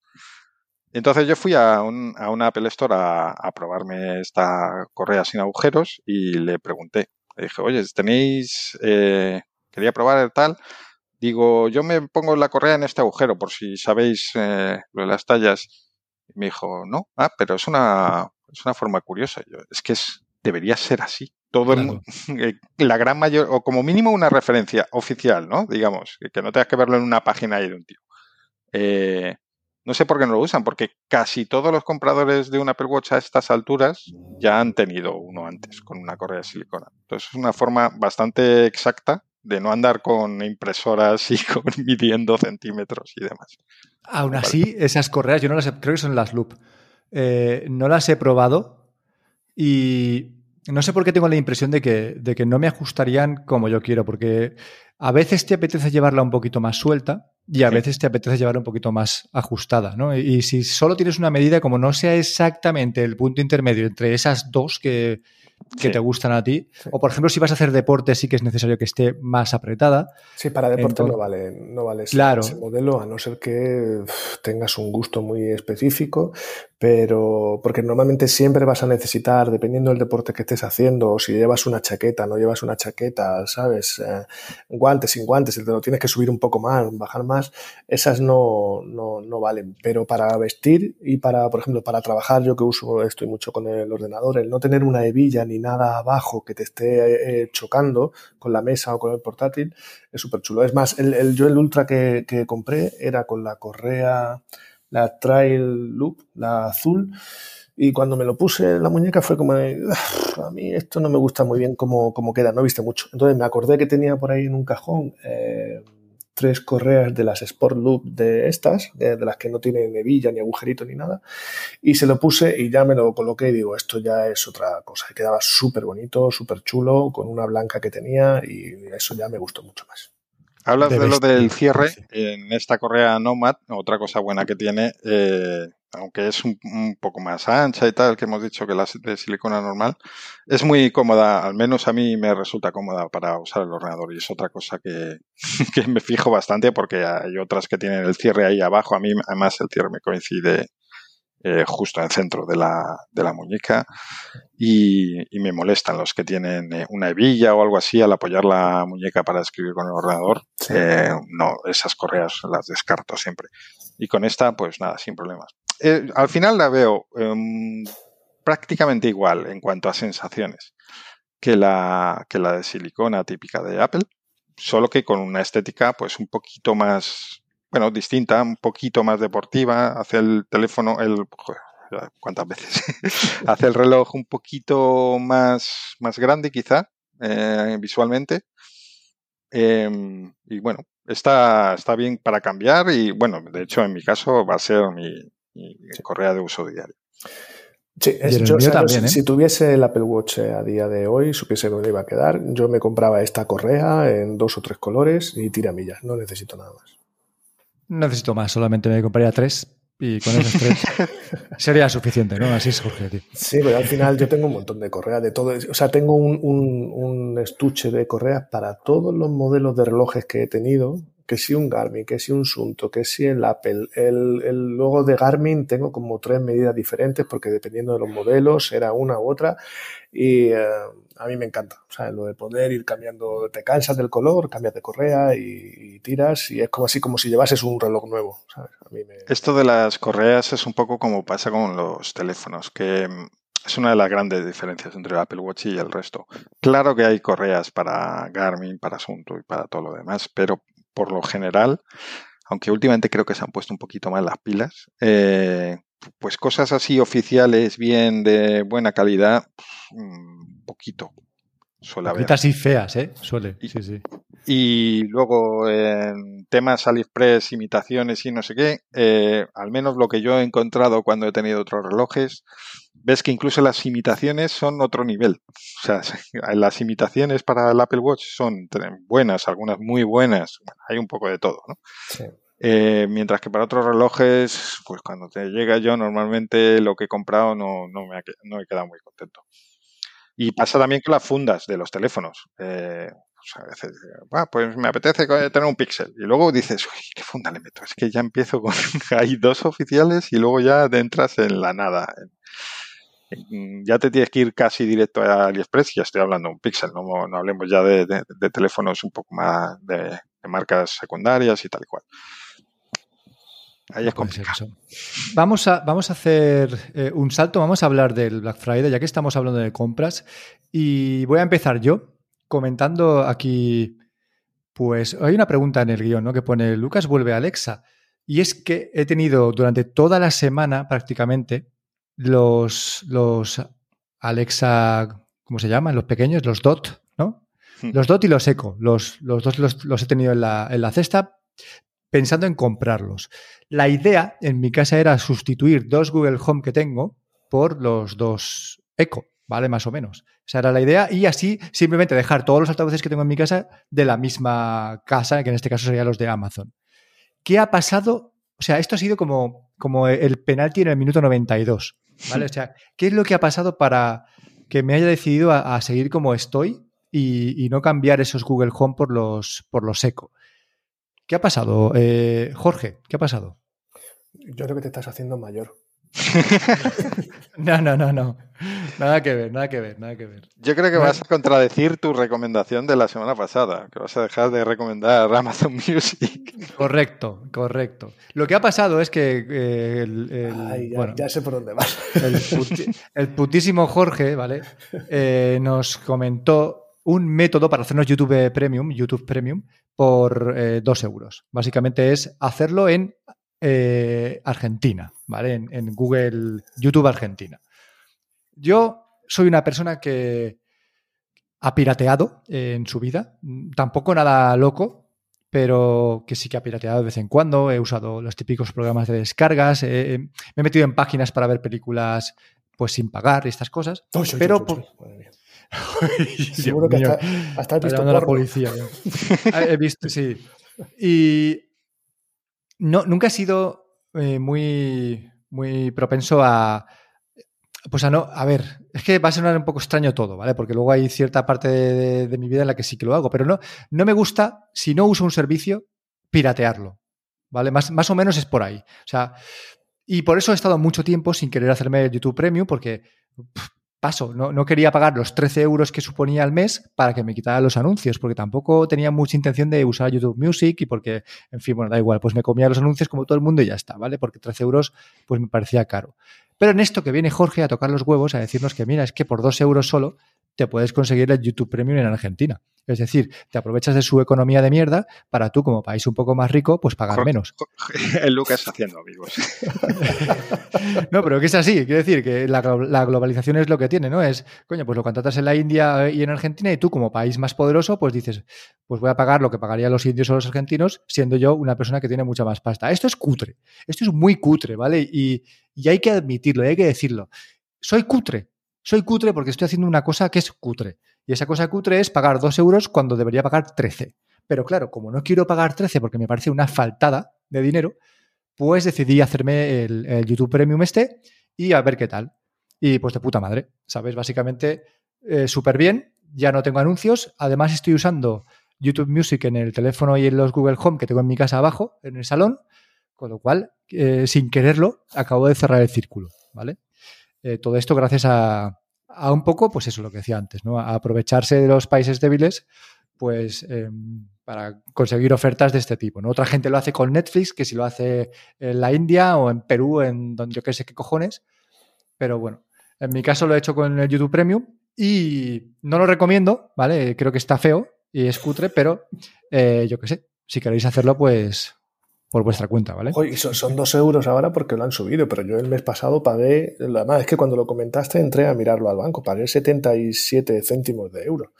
Speaker 2: Entonces yo fui a, un, a una Apple Store a, probarme esta correa sin agujeros y le pregunté, le dije, oye, tenéis, eh, quería probar el tal, digo, yo me pongo la correa en este agujero por si sabéis eh, lo de las tallas. Y me dijo, no, ah, pero es una, es una forma curiosa. Yo, es que es, debería ser así todo [laughs] eh, la gran mayor, o como mínimo una referencia oficial, ¿no? Digamos, que no tengas que verlo en una página ahí de un tío. Eh, no sé por qué no lo usan, porque casi todos los compradores de un Apple Watch a estas alturas ya han tenido uno antes con una correa de silicona. Entonces es una forma bastante exacta de no andar con impresoras y [laughs] con midiendo centímetros y demás.
Speaker 1: Aún así, esas correas, yo no las he, creo que son las Loop. Eh, no las he probado y no sé por qué tengo la impresión de que, de que no me ajustarían como yo quiero, porque a veces te apetece llevarla un poquito más suelta y a veces te apetece llevarla un poquito más ajustada, ¿no? Y, si solo tienes una medida, como no sea exactamente el punto intermedio entre esas dos que, que te gustan a ti. O, por ejemplo, si vas a hacer deporte, sí que es necesario que esté más apretada.
Speaker 3: Sí, para deporte no vale, no vale ese, modelo, a no ser que tengas un gusto muy específico, pero porque normalmente siempre vas a necesitar, dependiendo del deporte que estés haciendo, o si llevas una chaqueta, no llevas una chaqueta, ¿sabes? Eh, guantes, sin guantes, te lo tienes que subir un poco más, bajar más, esas no, no, no valen. Pero para vestir y para, por ejemplo, para trabajar, yo que uso, estoy mucho con el ordenador, el no tener una hebilla ni nada abajo que te esté eh, chocando con la mesa o con el portátil, es súper chulo. Es más, el, yo el Ultra que, compré era con la correa, la Trail Loop, la azul, y cuando me lo puse en la muñeca fue como, a mí esto no me gusta muy bien cómo, queda, no viste mucho. Entonces me acordé que tenía por ahí en un cajón eh, tres correas de las Sport Loop de estas, de, las que no tienen hebilla ni agujerito ni nada, y se lo puse y ya me lo coloqué y digo, esto ya es otra cosa. Quedaba súper bonito, súper chulo, con una blanca que tenía y eso ya me gustó mucho más.
Speaker 2: Hablas
Speaker 1: De
Speaker 2: de, lo del cierre
Speaker 1: sí.
Speaker 2: en esta correa Nomad, otra cosa buena que tiene, eh, aunque es un, un poco más ancha y tal, que hemos dicho que la de silicona normal, es muy cómoda, al menos a mí me resulta cómoda para usar el ordenador y es otra cosa que, [laughs] que me fijo bastante porque hay otras que tienen el cierre ahí abajo, a mí además el cierre me coincide eh, justo en el centro de la, de la muñeca y, y me molestan los que tienen eh, una hebilla o algo así al apoyar la muñeca para escribir con el ordenador.
Speaker 3: Sí.
Speaker 2: Eh, no, esas correas las descarto siempre. Y con esta, pues nada, sin problemas. Eh, al final la veo em, prácticamente igual en cuanto a sensaciones que la, que la de silicona típica de Apple, solo que con una estética pues un poquito más, bueno, distinta, un poquito más deportiva, hace el teléfono, el, ¿cuántas veces? [laughs] hace el reloj un poquito más, más grande quizá, eh, visualmente. Eh, y bueno, está, está bien para cambiar y bueno, de hecho en mi caso va a ser mi, mi correa de uso diario.
Speaker 3: Sí, es- yo, o sea,
Speaker 1: también,
Speaker 3: si,
Speaker 1: ¿eh?
Speaker 3: si tuviese el Apple Watch eh, a día de hoy, supiese lo iba a quedar, yo me compraba esta correa en dos o tres colores y tiramillas, no necesito nada más.
Speaker 1: No necesito más, solamente me compraría tres y con esos tres [laughs] sería suficiente, ¿no? Así es, Jorge, tío.
Speaker 3: Sí, pero al final yo tengo un montón de correas de todo. O sea, tengo un, un- un estuche de correas para todos los modelos de relojes que he tenido. Que si un Garmin, que si un Sunto, que si el Apple. El, el logo de Garmin tengo como tres medidas diferentes porque dependiendo de los modelos era una u otra. Y eh, a mí me encanta. O sea, lo de poder ir cambiando, te cansas del color, cambias de correa y, tiras. Y es como así como si llevases un reloj nuevo. ¿sabes? A mí
Speaker 2: Esto de las correas es un poco como pasa con los teléfonos, que mm, es una de las grandes diferencias entre el Apple Watch y el resto. Claro que hay correas para Garmin, para Sunto y para todo lo demás, pero por lo general, aunque últimamente creo que se han puesto un poquito más las pilas, eh, pues cosas así oficiales, bien de buena calidad, mm, poquito suele haber.
Speaker 1: Poquitas y feas, ¿eh? Suele,
Speaker 2: Y-
Speaker 1: sí, sí.
Speaker 2: Y luego en temas AliExpress, imitaciones y no sé qué, eh, al menos lo que yo he encontrado cuando he tenido otros relojes, ves que incluso las imitaciones son otro nivel. O sea, [laughs] las imitaciones para el Apple Watch son buenas, algunas muy buenas, hay un poco de todo, ¿no?
Speaker 3: sí.
Speaker 2: Eh, mientras que para otros relojes, pues cuando te llega yo, normalmente lo que he comprado no, no, me ha, no he quedado muy contento. Y pasa también con las fundas de los teléfonos. Eh, pues a veces, eh, "Ah, pues me apetece co- tener un Pixel. Y luego dices, uy, ¿qué funda le meto? Es que ya empiezo con... [laughs] Hay dos oficiales y luego ya entras en la nada. En- Ya te tienes que ir casi directo a AliExpress. Ya estoy hablando de un Pixel, no, no hablemos ya de teléfonos un poco más de, de marcas secundarias y tal y cual. Ahí es complicado.
Speaker 1: Vamos a, vamos a hacer eh, un salto, vamos a hablar del Black Friday, ya que estamos hablando de compras. Y voy a empezar yo comentando aquí, pues hay una pregunta en el guion, ¿no? Que pone, Lucas vuelve a Alexa. Y es que he tenido durante toda la semana prácticamente los, los Alexa, ¿cómo se llaman? Los pequeños, los DOT, ¿no?
Speaker 2: Hmm.
Speaker 1: Los DOT y los Eco. Los, los dos los, los he tenido en la, en la cesta pensando en comprarlos. La idea en mi casa era sustituir dos Google Home que tengo por los dos Echo, ¿vale? Más o menos. Esa era la idea y así simplemente dejar todos los altavoces que tengo en mi casa de la misma casa, que en este caso serían los de Amazon. ¿Qué ha pasado? O sea, esto ha sido como, como el penalti en el minuto 92, ¿vale? O sea, ¿qué es lo que ha pasado para que me haya decidido a, seguir como estoy y, y no cambiar esos Google Home por los, por los Echo? ¿Qué ha pasado? Eh, Jorge, ¿qué ha pasado?
Speaker 3: Yo creo que te estás haciendo mayor. [laughs]
Speaker 1: No, no, no, no. Nada que ver, nada que ver, nada que ver.
Speaker 2: Yo creo que
Speaker 1: No.
Speaker 2: vas a contradecir tu recomendación de la semana pasada, que vas a dejar de recomendar Amazon [laughs] Music.
Speaker 1: Correcto, correcto. Lo que ha pasado es que eh, el, el-
Speaker 3: Ay, ya,
Speaker 1: bueno,
Speaker 3: ya sé por dónde vas.
Speaker 1: el, puti- el putísimo Jorge, ¿vale? Eh, nos comentó un método para hacernos YouTube Premium, YouTube Premium, por eh, dos euros. Básicamente es hacerlo en eh, Argentina, ¿vale? En, Google, YouTube Argentina. Yo soy una persona que ha pirateado en su vida, tampoco nada loco, pero que sí que ha pirateado de vez en cuando. He usado los típicos programas de descargas, me he metido en páginas para ver películas pues sin pagar y estas cosas.
Speaker 3: Uy, uy,
Speaker 1: Pero
Speaker 3: uy,
Speaker 1: por- [laughs]
Speaker 3: Seguro que hasta, hasta visto
Speaker 1: a la policía. [laughs] Ah, He visto, sí. Y no, nunca he sido eh, muy, muy propenso a, pues a no, a ver, es que va a sonar un poco extraño todo, ¿vale? Porque luego hay cierta parte de, mi vida en la que sí que lo hago, pero no, no me gusta, si no uso un servicio, piratearlo, ¿vale? Más, más o menos es por ahí. O sea, y por eso he estado mucho tiempo sin querer hacerme YouTube Premium, porque paso, no, no, quería pagar los 13 euros que suponía al mes para que me quitara los anuncios, porque tampoco tenía mucha intención de usar YouTube Music y porque, en fin, bueno, da igual, pues me comía los anuncios como todo el mundo y ya está, ¿vale? Porque 13 euros, pues me parecía caro. Pero en esto que viene Jorge a tocar los huevos, a decirnos que mira, es que por dos euros solo te puedes conseguir el YouTube Premium en Argentina. Es decir, te aprovechas de su economía de mierda para tú, como país un poco más rico, pues pagar menos. [laughs]
Speaker 2: El Lucas haciendo amigos. [laughs]
Speaker 1: no, pero que es así. Quiere decir que la, globalización es lo que tiene, ¿no? Es, coño, pues lo contratas en la India y en Argentina y tú, como país más poderoso, pues dices, pues voy a pagar lo que pagarían los indios o los argentinos, siendo yo una persona que tiene mucha más pasta. Esto es cutre. Esto es muy cutre, ¿vale? Y, y hay que admitirlo, hay que decirlo. Soy cutre. Soy cutre porque estoy haciendo una cosa que es cutre. Y esa cosa cutre es pagar dos euros cuando debería pagar 13. Pero claro, como no quiero pagar 13 porque me parece una faltada de dinero, pues decidí hacerme el, YouTube Premium este y a ver qué tal. Y pues de puta madre, ¿sabes? Básicamente eh, súper bien, ya no tengo anuncios, además estoy usando YouTube Music en el teléfono y en los Google Home que tengo en mi casa abajo, en el salón, con lo cual, eh, sin quererlo, acabo de cerrar el círculo, ¿vale? Eh, todo esto gracias a, a un poco, pues eso, lo que decía antes, ¿no? A aprovecharse de los países débiles, pues em, para conseguir ofertas de este tipo, ¿no? Otra gente lo hace con Netflix, que si lo hace en la India o en Perú, en donde yo qué sé qué cojones, pero bueno, en mi caso lo he hecho con el YouTube Premium y no lo recomiendo, ¿vale? Creo que está feo y es cutre, pero eh, yo qué sé, si queréis hacerlo, pues por vuestra cuenta, ¿vale?
Speaker 3: Oye, son, son, dos euros ahora porque lo han subido, pero yo el mes pasado pagué, además es que cuando lo comentaste entré a mirarlo al banco, pagué 77 céntimos de euro.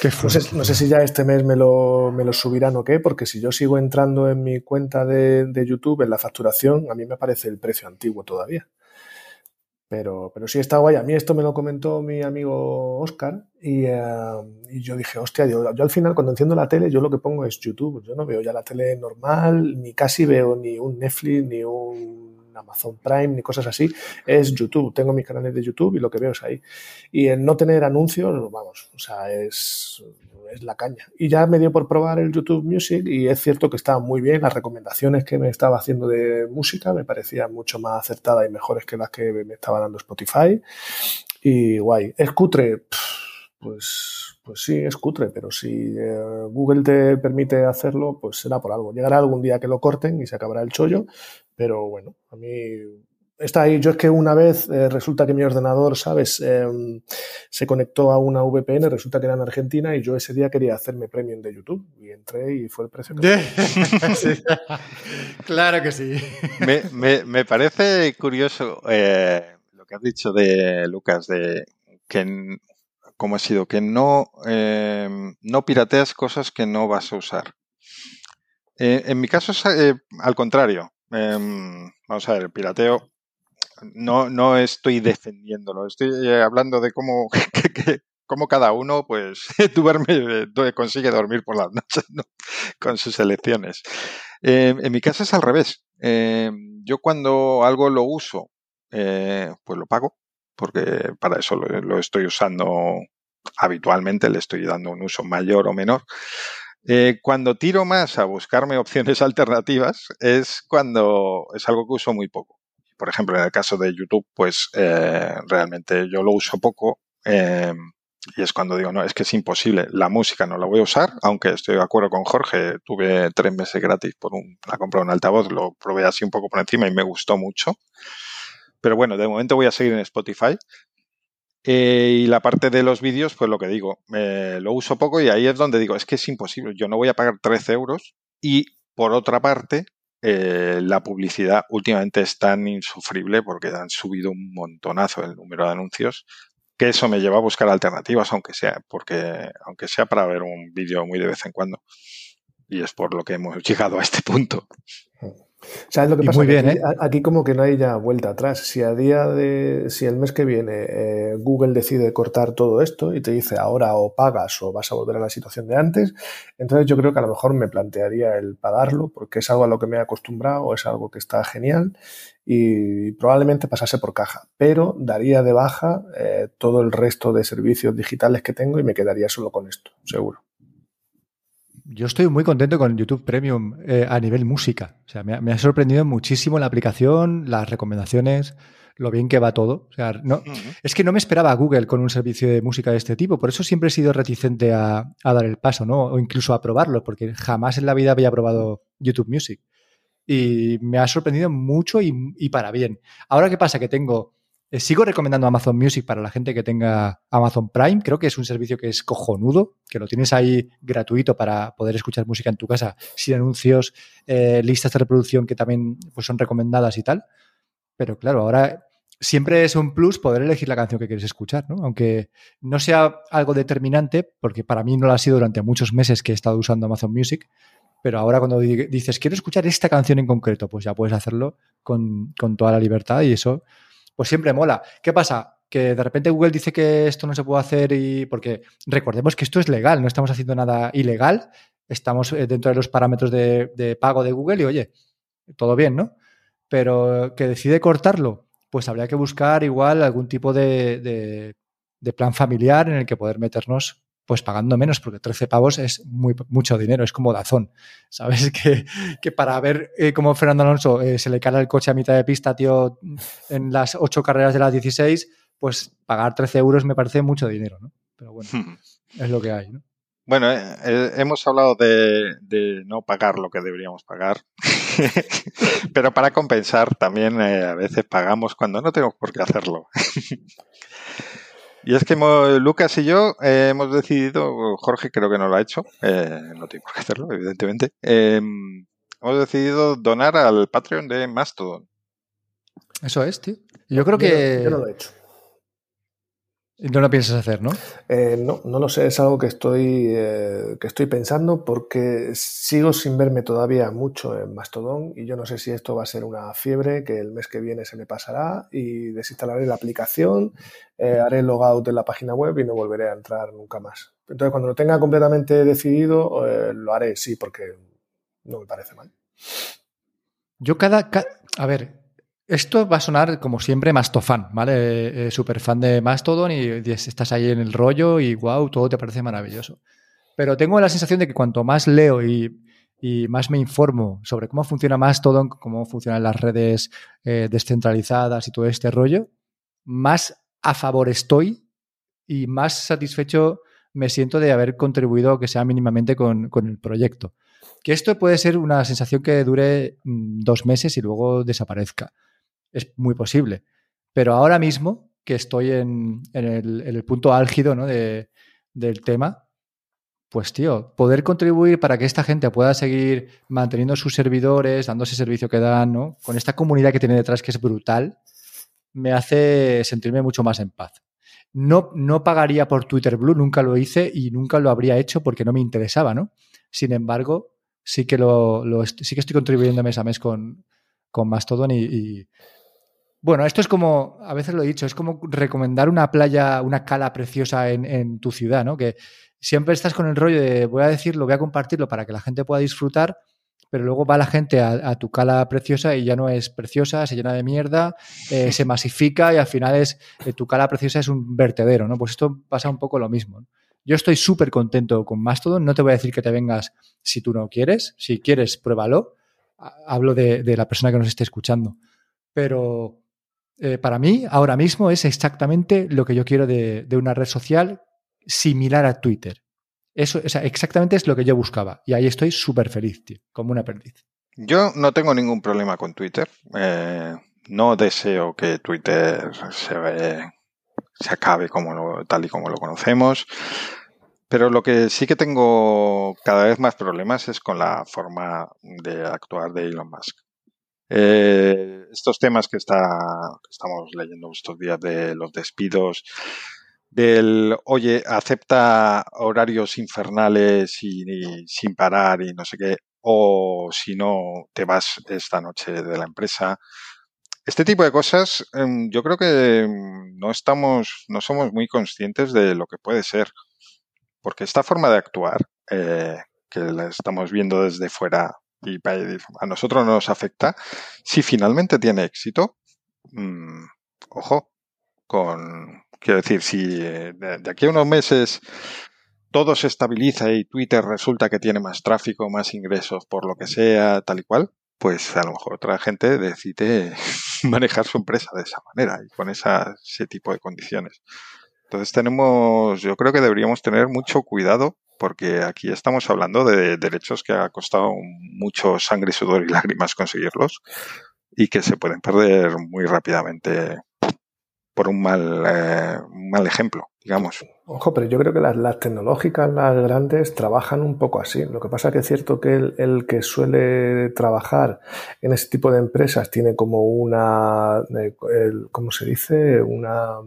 Speaker 3: Qué no, sé, no sé si ya este mes me lo, me lo subirán o qué, porque si yo sigo entrando en mi cuenta de, de YouTube, en la facturación, a mí me aparece el precio antiguo todavía. Pero, pero sí está guay. A mí esto me lo comentó mi amigo Oscar y, eh, y yo dije, hostia, yo, yo, al final cuando enciendo la tele yo lo que pongo es YouTube. Yo no veo ya la tele normal, ni casi veo ni un Netflix, ni un Amazon Prime ni cosas así, es YouTube. Tengo mis canales de YouTube y lo que veo es ahí. Y el no tener anuncios, vamos, o sea, es, es la caña. Y ya me dio por probar el YouTube Music y es cierto que estaba muy bien. Las recomendaciones que me estaba haciendo de música me parecían mucho más acertadas y mejores que las que me estaba dando Spotify. Y guay. ¿Es cutre? Pues, pues sí, es cutre, pero si eh, Google te permite hacerlo, pues será por algo. Llegará algún día que lo corten y se acabará el chollo, pero bueno, a mí está ahí. Yo es que una vez eh, resulta que mi ordenador, ¿sabes? Em, se conectó a una VPN, resulta que era en Argentina y yo ese día quería hacerme premium de YouTube y entré y fue el precio. [laughs]
Speaker 1: claro que sí.
Speaker 2: Me, parece curioso eh, lo que has dicho de Lucas, de que como ha sido, que no, em, no pirateas cosas que no vas a usar. Eh, en mi caso es eh, al contrario. Em, vamos a ver, el pirateo no, no estoy defendiéndolo, estoy eh, hablando de cómo, [laughs] cómo cada uno pues [laughs] duerme, consigue dormir por las [laughs] noches con sus elecciones. Em, en mi caso es al revés. yo cuando algo lo uso, pues lo pago porque para eso lo, estoy usando habitualmente, le estoy dando un uso mayor o menor. Eh, cuando tiro más a buscarme opciones alternativas es cuando es algo que uso muy poco. Por ejemplo, en el caso de YouTube, pues eh, realmente yo lo uso poco em, y es cuando digo, no, es que es imposible. La música no la voy a usar, aunque estoy de acuerdo con Jorge, tuve tres meses gratis por un, la compra de un altavoz, lo probé así un poco por encima y me gustó mucho. Pero bueno, de momento voy a seguir en Spotify. Eh, y la parte de los vídeos, pues lo que digo, eh, lo uso poco y ahí es donde digo, es que es imposible, yo no voy a pagar 13 euros y por otra parte, eh, la publicidad últimamente es tan insufrible porque han subido un montonazo el número de anuncios que eso me lleva a buscar alternativas, aunque sea, porque, aunque sea para ver un vídeo muy de vez en cuando. Y es por lo que hemos llegado a este punto.
Speaker 3: ¿Sabes lo que pasa?
Speaker 1: muy bien,
Speaker 3: aquí,
Speaker 1: ¿eh?
Speaker 3: aquí como que no hay ya vuelta atrás. Si a día de, si el mes que viene eh, Google decide cortar todo esto y te dice ahora o pagas o vas a volver a la situación de antes, entonces yo creo que a lo mejor me plantearía el pagarlo porque es algo a lo que me he acostumbrado, es algo que está genial y probablemente pasase por caja, pero daría de baja eh, todo el resto de servicios digitales que tengo y me quedaría solo con esto, seguro.
Speaker 1: Yo estoy muy contento con YouTube Premium eh, a nivel música. O sea, me ha, me ha sorprendido muchísimo la aplicación, las recomendaciones, lo bien que va todo. O sea, no, es que no me esperaba a Google con un servicio de música de este tipo. Por eso siempre he sido reticente a, a dar el paso, ¿no? O incluso a probarlo, porque jamás en la vida había probado YouTube Music. Y me ha sorprendido mucho y, y para bien. Ahora, ¿qué pasa? Que tengo. Eh, sigo recomendando Amazon Music para la gente que tenga Amazon Prime. Creo que es un servicio que es cojonudo, que lo tienes ahí gratuito para poder escuchar música en tu casa sin anuncios, eh, listas de reproducción que también pues, son recomendadas y tal. Pero claro, ahora siempre es un plus poder elegir la canción que quieres escuchar, ¿no? Aunque no sea algo determinante, porque para mí no lo ha sido durante muchos meses que he estado usando Amazon Music, pero ahora cuando di- dices, quiero escuchar esta canción en concreto, pues ya puedes hacerlo con, con toda la libertad y eso, pues siempre mola. ¿Qué pasa? Que de repente Google dice que esto no se puede hacer y porque recordemos que esto es legal, no estamos haciendo nada ilegal, estamos eh, dentro de los parámetros de, pago de Google y oye, todo bien, ¿no? Pero que decide cortarlo, pues habría que buscar igual algún tipo de- de plan familiar en el que poder meternos pues pagando menos, porque 13 pavos es muy, mucho dinero, es como Dazón. [laughs] ¿Sabes? Que, que para ver eh, cómo Fernando Alonso eh, se le cala el coche a mitad de pista, tío, en las ocho carreras de las 16, pues pagar 13 euros me parece mucho dinero, ¿no? Pero bueno, [laughs] es lo que hay, ¿no?
Speaker 2: Bueno, eh, hemos hablado de, de no pagar lo que deberíamos pagar, [laughs] pero para compensar también eh, a veces pagamos cuando no tenemos por qué hacerlo. Y es que hemos- Lucas y yo eh, hemos decidido, Jorge creo que no lo ha hecho, eh, no tiene por qué hacerlo, evidentemente, eh, hemos decidido donar al Patreon de Mastodon.
Speaker 1: Eso es, tío. Yo creo
Speaker 3: Yo
Speaker 1: que
Speaker 3: yo no lo he hecho.
Speaker 1: No lo piensas hacer, ¿no?
Speaker 3: Eh, no, no lo sé, es algo que estoy, eh, que estoy pensando porque sigo sin verme todavía mucho en Mastodon y yo no sé si esto va a ser una fiebre que el mes que viene se me pasará y desinstalaré la aplicación, eh, haré logout en la página web y no volveré a entrar nunca más. Entonces, cuando lo tenga completamente decidido, eh, lo haré, sí, porque no me parece mal.
Speaker 1: Yo cada, ca- A ver, esto va a sonar como siempre mastofan, ¿vale? Eh, super fan de Mastodon y estás ahí en el rollo y wow, todo te parece maravilloso. Pero tengo la sensación de que cuanto más leo y, y más me informo sobre cómo funciona Mastodon, cómo funcionan las redes eh, descentralizadas y todo este rollo, más a favor estoy y más satisfecho me siento de haber contribuido, que sea mínimamente, con, con el proyecto. Que esto puede ser una sensación que dure mm, dos meses y luego desaparezca. Es muy posible. Pero ahora mismo, que estoy en, en, el, en el, punto álgido ¿no? de, del tema, pues tío, poder contribuir para que esta gente pueda seguir manteniendo sus servidores, dando ese servicio que dan, ¿no? Con esta comunidad que tiene detrás que es brutal, me hace sentirme mucho más en paz. No, no pagaría por Twitter Blue, nunca lo hice y nunca lo habría hecho porque no me interesaba, ¿no? Sin embargo, sí que lo, lo sí que estoy contribuyendo mes a mes con, con Mastodon y, y, bueno, esto es como, a veces lo he dicho, es como recomendar una playa, una cala preciosa en, en tu ciudad, ¿no? Que siempre estás con el rollo de voy a decirlo, voy a compartirlo para que la gente pueda disfrutar, pero luego va la gente a, a tu cala preciosa y ya no es preciosa, se llena de mierda, eh, [laughs] se masifica y al final es eh, tu cala preciosa es un vertedero, ¿no? Pues esto pasa un poco lo mismo. ¿no? Yo estoy súper contento con Mastodon, no te voy a decir que te vengas si tú no quieres, si quieres, pruébalo. Hablo de, de la persona que nos esté escuchando. Pero eh, para mí, ahora mismo, es exactamente lo que yo quiero de, una red social similar a Twitter. Eso, o sea, exactamente es lo que yo buscaba. Y ahí estoy súper feliz, tío, como una perdiz.
Speaker 2: Yo no tengo ningún problema con Twitter. Eh, no deseo que Twitter se, ve, se acabe como lo, tal y como lo conocemos. Pero lo que sí que tengo cada vez más problemas es con la forma de actuar de Elon Musk. Eh, estos temas que, está, que estamos leyendo estos días de los despidos, del, oye, acepta horarios infernales y, sin parar y no sé qué. o si no, te vas esta noche de la empresa. Este tipo de cosas, em, yo creo que em, no estamos, no somos muy conscientes de lo que puede ser. Porque esta forma de actuar, eh, que la estamos viendo desde fuera y a nosotros no nos afecta, si finalmente tiene éxito, mm, ojo, con, quiero decir, si de, aquí a unos meses todo se estabiliza y Twitter resulta que tiene más tráfico, más ingresos, por lo que sea, tal y cual, pues a lo mejor otra gente decide [laughs] manejar su empresa de esa manera y con esa, ese tipo de condiciones. Entonces tenemos, yo creo que deberíamos tener mucho cuidado porque aquí estamos hablando de derechos que ha costado mucho sangre, sudor y [laughs] lágrimas conseguirlos y que se pueden perder muy rápidamente por un mal, eh, mal ejemplo, digamos.
Speaker 3: Ojo, pero yo creo que las, tecnológicas, las grandes, trabajan un poco así. Lo que pasa que es cierto que el, que suele trabajar en ese tipo de empresas tiene como una, eh, ¿cómo se dice? Una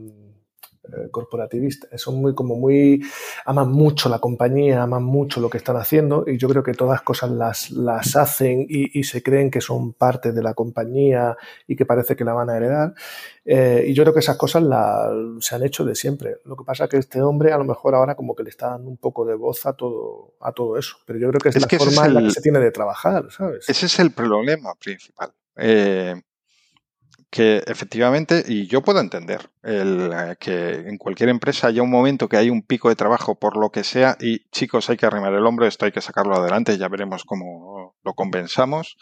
Speaker 3: eh, corporativistas, son muy como muy aman mucho la compañía, aman mucho lo que están haciendo y yo creo que todas cosas las, las hacen y, se creen que son parte de la compañía y que parece que la van a heredar. Eh, y yo creo que esas cosas se han hecho de siempre. Lo que pasa es que este hombre a lo mejor ahora como que le está dando un poco de voz a todo, a todo eso. Pero yo creo que es, la forma en la que se tiene de trabajar, ¿sabes?
Speaker 2: Ese es el problema principal. Eh, que efectivamente, y yo puedo entender el, eh, que en cualquier empresa haya un momento que hay un pico de trabajo por lo que sea y chicos hay que arrimar el hombro, esto hay que sacarlo adelante, ya veremos cómo lo compensamos,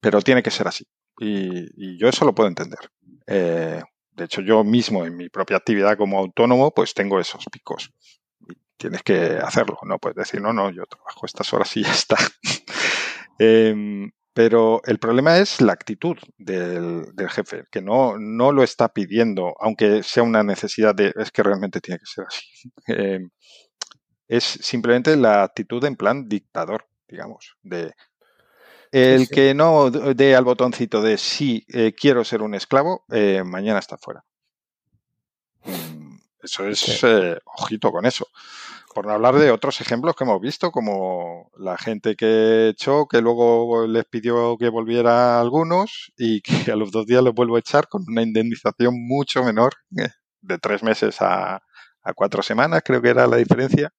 Speaker 2: pero tiene que ser así. Y, yo eso lo puedo entender. Eh, de hecho, yo mismo en mi propia actividad como autónomo, pues tengo esos picos. Y tienes que hacerlo, no puedes decir, no, no, yo trabajo estas horas y ya está. [laughs] Em, pero el problema es la actitud del, jefe, que no, no, lo está pidiendo, aunque sea una necesidad de, es que realmente tiene que ser así. [laughs] Eh, es simplemente la actitud en plan dictador, digamos, de el que no dé al botoncito de sí, eh, quiero ser un esclavo, eh, mañana está fuera. Mm, eso es, ojito con eso. Por no hablar de otros ejemplos que hemos visto, como la gente que echó, que luego les pidió que volviera a algunos y [laughs] que a los dos días los vuelvo a echar con una indemnización mucho menor, eh, de tres meses a, cuatro semanas, creo que era la diferencia,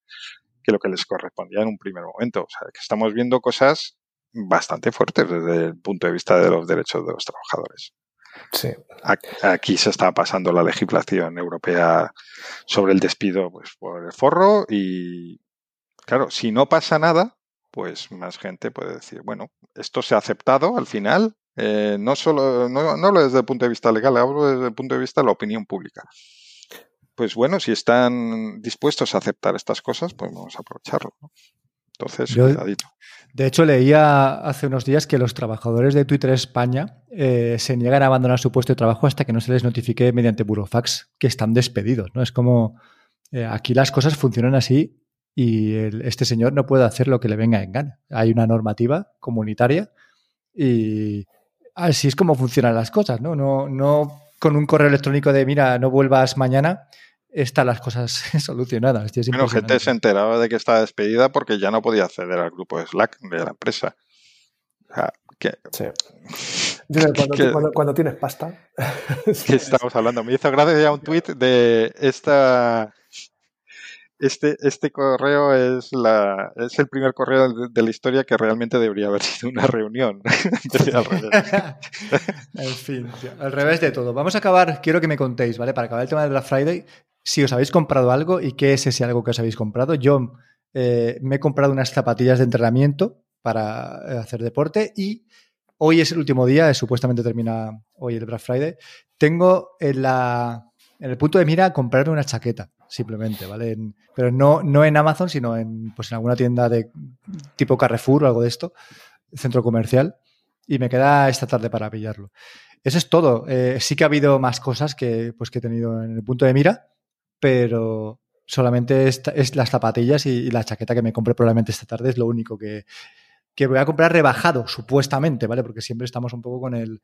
Speaker 2: que lo que les correspondía en un primer momento. O sea, que estamos viendo cosas bastante fuertes desde el punto de vista de los derechos de los trabajadores.
Speaker 3: Sí.
Speaker 2: Aquí se está pasando la legislación europea sobre el despido pues, por el forro y, claro, si no pasa nada, pues más gente puede decir, bueno, esto se ha aceptado al final, eh, no solo, no, no desde el punto de vista legal, hablo desde el punto de vista de la opinión pública. Pues bueno, si están dispuestos a aceptar estas cosas, pues vamos a aprovecharlo. Entonces, cuidadito.
Speaker 1: De hecho, leía hace unos días que los trabajadores de Twitter España eh, se niegan a abandonar su puesto de trabajo hasta que no se les notifique mediante burofax que están despedidos. ¿no? Es como eh, aquí las cosas funcionan así y este señor no puede hacer lo que le venga en gana. Hay una normativa comunitaria y así es como funcionan las cosas, ¿no? No, no con un correo electrónico de mira, no vuelvas mañana están las cosas [laughs] solucionadas.
Speaker 2: bueno, gente se enteraba de que estaba despedida porque ya no podía acceder al grupo de Slack de la empresa.
Speaker 3: cuando, tienes pasta. [laughs]
Speaker 2: ¿Qué estamos hablando? Me hizo gracia ya un tweet de esta. Este, este correo es, la, es el primer correo de, la historia que realmente debería haber [laughs] sido una reunión.
Speaker 1: al revés. en fin, al revés de todo. Vamos a acabar, quiero que me contéis, ¿vale? Para acabar el tema de Black Friday, si os habéis comprado algo y qué es ese algo que os habéis comprado. Yo eh, me he comprado unas zapatillas de entrenamiento para eh, hacer deporte y hoy es el último día, supuestamente termina hoy el Black Friday. Tengo en, la, en el punto de mira comprar una chaqueta, simplemente, ¿vale? pero no, no en Amazon, sino en, pues en alguna tienda de tipo Carrefour o algo de esto, centro comercial, y me queda esta tarde para pillarlo. Eso es todo. Eh, sí que ha habido más cosas que, pues, que he tenido en el punto de mira, pero solamente es, las zapatillas y, la chaqueta que me compré probablemente esta tarde es lo único que, voy a comprar rebajado, supuestamente, ¿vale? Porque siempre estamos un poco con el,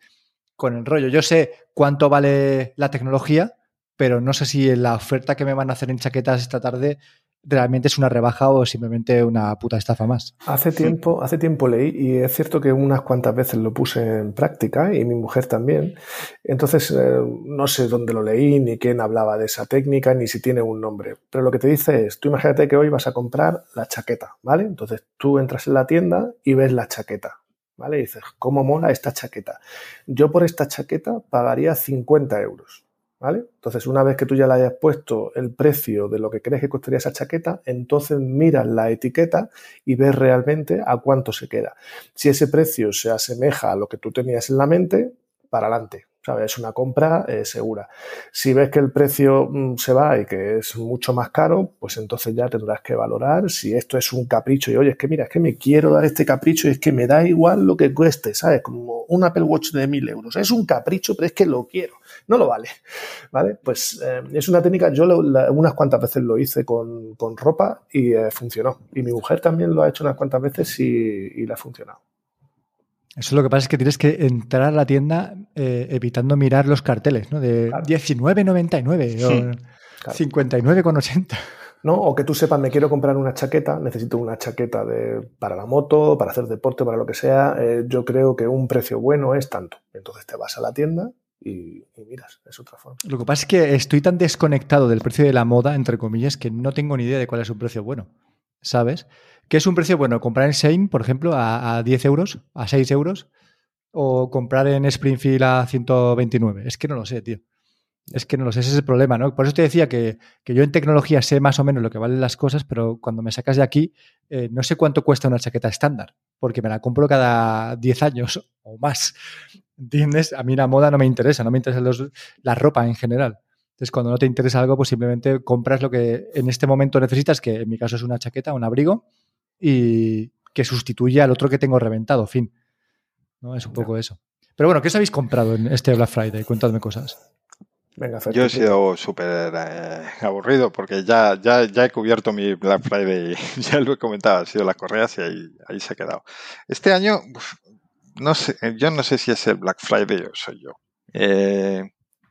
Speaker 1: con el rollo. Yo sé cuánto vale la tecnología, pero no sé si la oferta que me van a hacer en chaquetas esta tarde realmente es una rebaja o simplemente una puta estafa más.
Speaker 3: Hace tiempo, hace tiempo leí y es cierto que unas cuantas veces lo puse en práctica y mi mujer también. Entonces eh, no sé dónde lo leí, ni quién hablaba de esa técnica, ni si tiene un nombre. Pero lo que te dice es, tú imagínate que hoy vas a comprar la chaqueta, ¿vale? Entonces tú entras en la tienda y ves la chaqueta. ¿Vale? Y dices, ¿cómo mola esta chaqueta? Yo por esta chaqueta pagaría 50 euros. Entonces, una vez que tú ya le hayas puesto el precio de lo que crees que costaría esa chaqueta, entonces miras la etiqueta y ves realmente a cuánto se queda. Si ese precio se asemeja a lo que tú tenías en la mente, para adelante. Es una compra eh, segura. Si ves que el precio mm, se va y que es mucho más caro, pues entonces ya tendrás que valorar si esto es un capricho y oye, es que mira, es que me quiero dar este capricho y es que me da igual lo que cueste, ¿sabes? Como un Apple Watch de mil euros. Es un capricho, pero es que lo quiero. No lo vale, ¿vale? Pues eh, es una técnica, yo unas cuantas veces lo hice con, ropa y eh, funcionó. Y mi mujer también lo ha hecho unas cuantas veces y, y le ha funcionado.
Speaker 1: Eso lo que pasa es que tienes que entrar a la tienda eh, evitando mirar los carteles, ¿no? De 19,99 o 59,80.
Speaker 3: ¿no? O que tú sepas, me quiero comprar una chaqueta, necesito una chaqueta de, para la moto, para hacer deporte, para lo que sea. Eh, yo creo que un precio bueno es tanto. Entonces te vas a la tienda y, y, miras, es otra forma.
Speaker 1: Lo que pasa es que estoy tan desconectado del precio de la moda, entre comillas, que no tengo ni idea de cuál es un precio bueno, ¿sabes? ¿Qué es un precio bueno? ¿Comprar en Shane, por ejemplo, a, 10 euros, a 6 euros? ¿O comprar en Springfield a 129? Es que no lo sé, tío. Es que no lo sé, ese es el problema, ¿no? Por eso te decía que, yo en tecnología sé más o menos lo que valen las cosas, pero cuando me sacas de aquí, eh, no sé cuánto cuesta una chaqueta estándar, porque me la compro cada 10 años o más. ¿Entiendes? A mí la moda no me interesa, no me interesa la ropa en general. Entonces, cuando no te interesa algo, pues simplemente compras lo que en este momento necesitas, que en mi caso es una chaqueta, un abrigo, y que sustituye al otro que tengo reventado, fin. ¿No? Es un poco eso. Pero bueno, ¿qué os habéis comprado en este Black Friday? Cuéntame cosas.
Speaker 2: Venga, Yo he sido súper eh, aburrido porque ya, ya, ya he cubierto mi Black Friday, [laughs] ya lo he comentado, ha sido las correas y ahí, ahí se ha quedado. Este año, no sé, yo no sé si es el Black Friday o soy yo. Eh,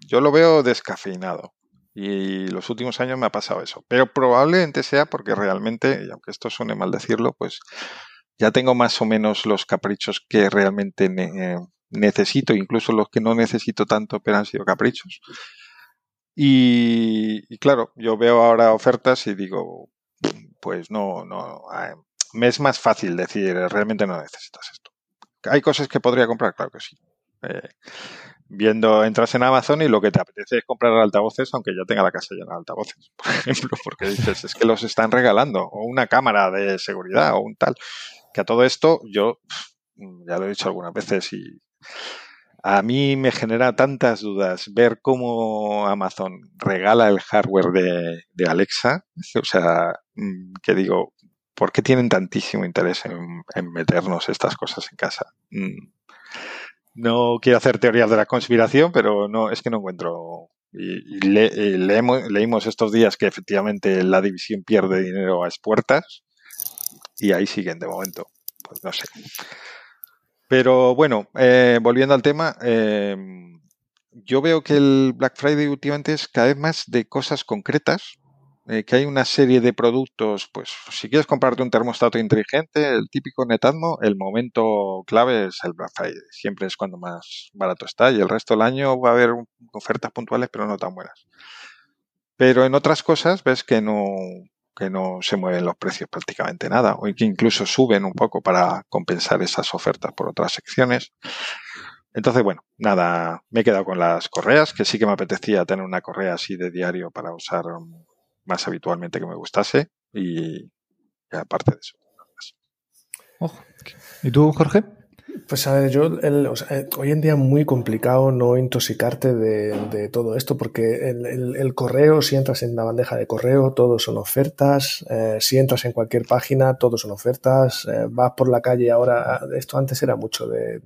Speaker 2: yo lo veo descafeinado. Y los últimos años me ha pasado eso. Pero probablemente sea porque realmente, y aunque esto suene mal decirlo, pues ya tengo más o menos los caprichos que realmente necesito, incluso los que no necesito tanto, pero han sido caprichos. Y, claro, yo veo ahora ofertas y digo, pues no, no, me es más fácil decir, realmente no necesitas esto. ¿Hay cosas que podría comprar? Claro que sí. Eh, viendo, entras en Amazon y lo que te apetece es comprar altavoces, aunque ya tenga la casa llena de altavoces, [laughs] por ejemplo, porque dices, es que los están regalando, o una cámara de seguridad, o un tal. Que a todo esto, yo ya lo he dicho algunas veces y a mí me genera tantas dudas ver cómo Amazon regala el hardware de, Alexa, [laughs] o sea, mm, que digo, ¿por qué tienen tantísimo interés en, en meternos estas cosas en casa? No quiero hacer teorías de la conspiración, pero no es que no encuentro. Y, leemos, leímos estos días que efectivamente la división pierde dinero a expuertas y ahí siguen de momento. Pues no sé. Pero bueno, eh, volviendo al tema, eh, yo veo que el Black Friday últimamente es cada vez más de cosas concretas eh, que hay una serie de productos, pues si quieres comprarte un termostato inteligente, el típico Netatmo, el momento clave es el Black Friday. Siempre es cuando más barato está y el resto del año va a haber ofertas puntuales, pero no tan buenas. Pero en otras cosas ves que no, que no se mueven los precios prácticamente nada, o que incluso suben un poco para compensar esas ofertas por otras secciones. Entonces, bueno, nada, me he quedado con las correas, que sí que me apetecía tener una correa así de diario para usar más habitualmente que me gustase y, aparte de eso.
Speaker 1: ¿Y tú, Jorge?
Speaker 3: Pues a ver, yo eh, hoy en día es muy complicado no intoxicarte de, todo esto porque el, correo, si entras en la bandeja de correo, todos son ofertas, eh, si entras en cualquier página, todos son ofertas, eh, vas por la calle ahora, esto antes era mucho de,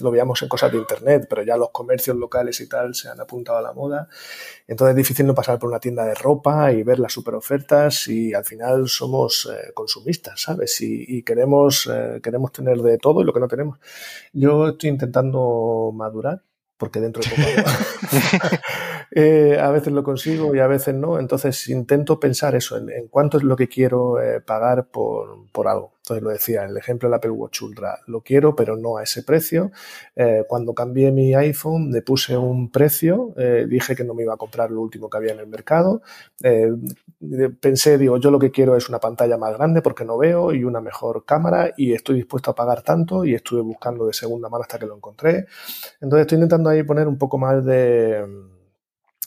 Speaker 3: lo veíamos en cosas de internet, pero ya los comercios locales y tal se han apuntado a la moda, entonces es difícil no pasar por una tienda de ropa y ver las super ofertas y al final somos consumistas, ¿sabes? Y, y queremos, queremos tener de todo y lo que no tenemos yo estoy intentando madurar, porque dentro de poco. [laughs] [laughs] Eh, a veces lo consigo y a veces no. Entonces intento pensar eso, en, cuánto es lo que quiero eh, pagar por, por, algo. Entonces lo decía, el ejemplo del Apple Watch Ultra. Lo quiero, pero no a ese precio. Eh, cuando cambié mi iPhone, le puse un precio, dije que no me iba a comprar lo último que había en el mercado. pensé, digo, yo lo que quiero es una pantalla más grande porque no veo y una mejor cámara y estoy dispuesto a pagar tanto y estuve buscando de segunda mano hasta que lo encontré. Entonces estoy intentando ahí poner un poco más de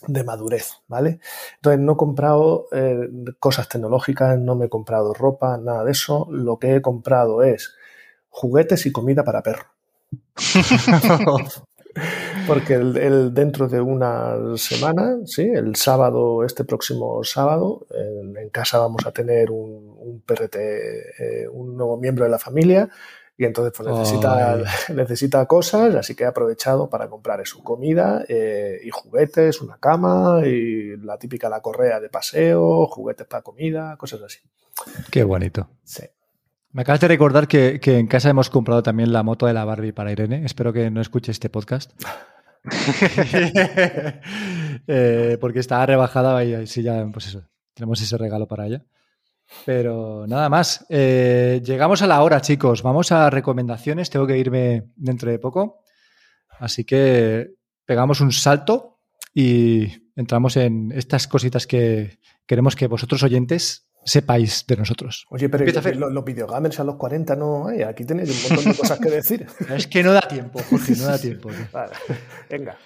Speaker 3: de madurez, ¿vale? Entonces no he comprado eh, cosas tecnológicas, no me he comprado ropa, nada de eso. Lo que he comprado es juguetes y comida para perro. [laughs] Porque el, dentro de una semana, sí, el sábado, este próximo sábado, en, casa vamos a tener un, un PRT, eh, un nuevo miembro de la familia y entonces pues necesita, [laughs] necesita cosas, así que he aprovechado para comprar su comida eh, y juguetes, una cama y la típica la correa de paseo, juguetes para comida, cosas así.
Speaker 1: Qué bonito.
Speaker 3: Sí.
Speaker 1: Me acabas de recordar que, en casa hemos comprado también la moto de la Barbie para Irene. Espero que no escuche este podcast. [laughs] [laughs] Eh, porque está rebajada y así ya, pues eso, tenemos ese regalo para ella. Pero nada más. Eh, llegamos a la hora, chicos. Vamos a recomendaciones. Tengo que irme dentro de poco. Así que pegamos un salto y entramos en estas cositas que queremos que vosotros oyentes sepáis de nosotros.
Speaker 3: Oye, pero los, los videogamers a los 40 no hay. Aquí tenéis un montón de cosas que decir. [laughs]
Speaker 1: es que no da tiempo, Jorge, no da [laughs] tiempo.
Speaker 3: Vale, venga.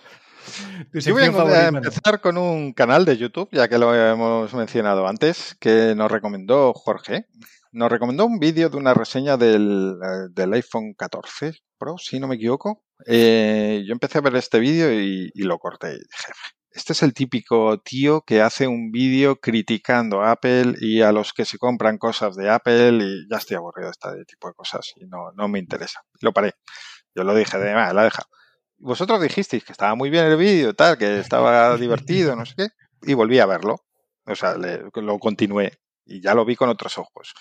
Speaker 2: Yo voy a empezar con un canal de YouTube, ya que lo hemos mencionado antes, que nos recomendó Jorge. Nos recomendó un vídeo de una reseña del, eh, iPhone 14 Pro, si no me equivoco. Eh, yo empecé a ver este vídeo y, lo corté. dije, este es el típico tío que hace un vídeo criticando a Apple y a los que se compran cosas de Apple y ya estoy aburrido de este tipo de cosas y no, no me interesa. Lo paré. Yo lo dije de, ah, la deja vosotros dijisteis que estaba muy bien el vídeo, tal, que estaba divertido, no sé qué, y volví a verlo. O sea, lo continué y ya lo vi con otros ojos.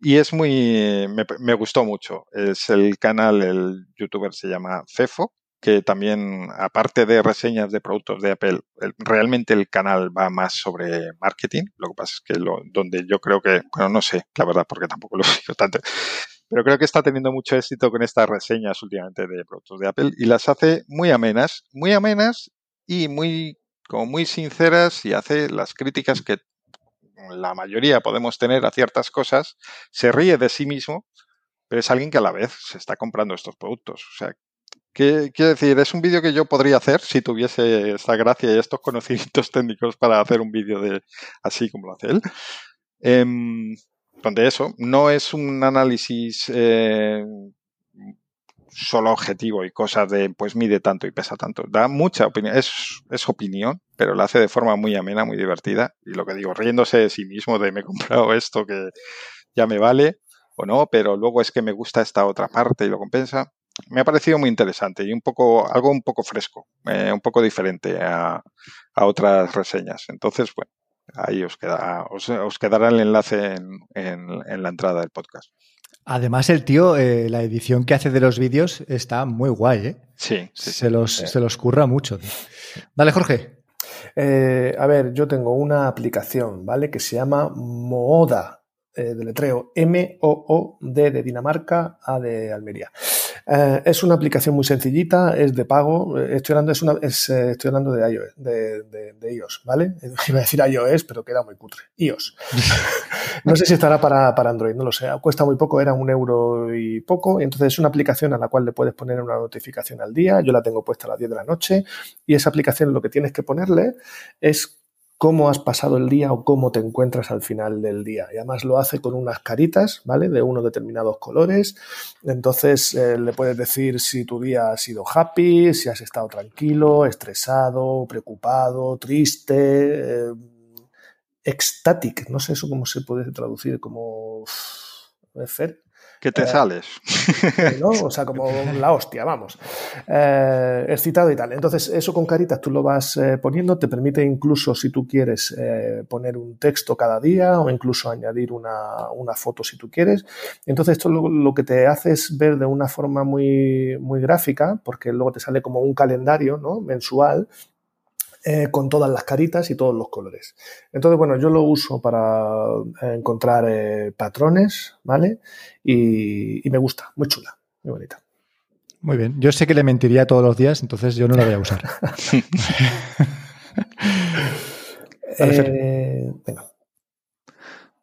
Speaker 2: Y es muy, me, gustó mucho. Es el canal, el youtuber se llama Fefo, que también, aparte de reseñas de productos de Apple, realmente el canal va más sobre marketing. Lo que pasa es que lo, donde yo creo que, bueno, no sé, la verdad, porque tampoco lo [laughs] sigo tanto, pero creo que está teniendo mucho éxito con estas reseñas últimamente de productos de Apple y las hace muy amenas, muy amenas y muy, como muy sinceras y hace las críticas que la mayoría podemos tener a ciertas cosas, se ríe de sí mismo, pero es alguien que a la vez se está comprando estos productos. O sea, ¿qué, quiero decir, es un vídeo que yo podría hacer si tuviese esta gracia y estos conocimientos [laughs] técnicos para hacer un vídeo de así como lo hace él. Em, donde eso no es un análisis eh, solo objetivo y cosas de pues mide tanto y pesa tanto. Da mucha opinión, es, opinión, pero la hace de forma muy amena, muy divertida. Y lo que digo, riéndose de sí mismo, de me he comprado esto que ya me vale o no, pero luego es que me gusta esta otra parte y lo compensa. Me ha parecido muy interesante y un poco, algo un poco fresco, eh, un poco diferente a, a otras reseñas. Entonces, bueno, Ahí os, queda, os, quedará el enlace en, la entrada del podcast.
Speaker 1: Además, el tío, eh, la edición que hace de los vídeos está muy guay, ¿eh?
Speaker 2: Sí.
Speaker 1: se, Los, se los curra mucho. Dale, Jorge.
Speaker 3: Eh, a ver, yo tengo una aplicación, ¿vale? Que se llama Mooda, eh, de letreo M-O-O-D de Dinamarca, A de Almería. Eh, es una aplicación muy sencillita, es de pago. Eh, estoy hablando, es una, es, eh, estoy hablando de iOS, de, de, iOS, ¿vale? [laughs] Iba a decir iOS, pero queda muy cutre. iOS. [laughs] no sé si estará para, para, Android, no lo sé. Cuesta muy poco, era un euro y poco. Y entonces es una aplicación a la cual le puedes poner una notificación al día. Yo la tengo puesta a las 10 de la noche. Y esa aplicación lo que tienes que ponerle es cómo has pasado el día o cómo te encuentras al final del día. Y además lo hace con unas caritas, ¿vale? De unos determinados colores. Entonces eh, le puedes decir si tu día ha sido happy, si has estado tranquilo, estresado, preocupado, triste, eh, ecstatic. No sé eso cómo se puede traducir como... Fer,
Speaker 2: que te eh, sales.
Speaker 3: ¿no? [laughs] O sea, como la hostia, vamos. Eh, excitado y tal. Entonces, eso con caritas tú lo vas eh, poniendo, te permite incluso, si tú quieres, poner un texto cada día o incluso añadir una, una foto si tú quieres. Entonces, esto lo, lo, que te hace es ver de una forma muy, muy gráfica, porque luego te sale como un calendario ¿no? mensual eh, con todas las caritas y todos los colores. Entonces, bueno, yo lo uso para eh, encontrar eh, patrones, ¿vale? Y, y, me gusta, muy chula, muy bonita.
Speaker 1: Muy bien, yo sé que le mentiría todos los días, entonces yo no la voy a usar. [laughs] [laughs]
Speaker 2: venga.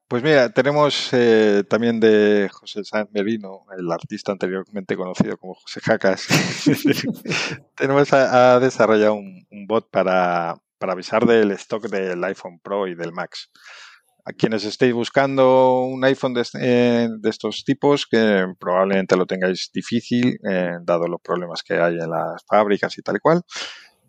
Speaker 2: Pues mira, tenemos eh, también de José Sáenz Merino, el artista anteriormente conocido como José Jacas. [laughs] tenemos a, desarrollado un, bot para, avisar del stock del iPhone Pro y del Max. A quienes estéis buscando un iPhone de, eh, estos tipos, que probablemente lo tengáis difícil, eh, dado los problemas que hay en las fábricas y tal cual,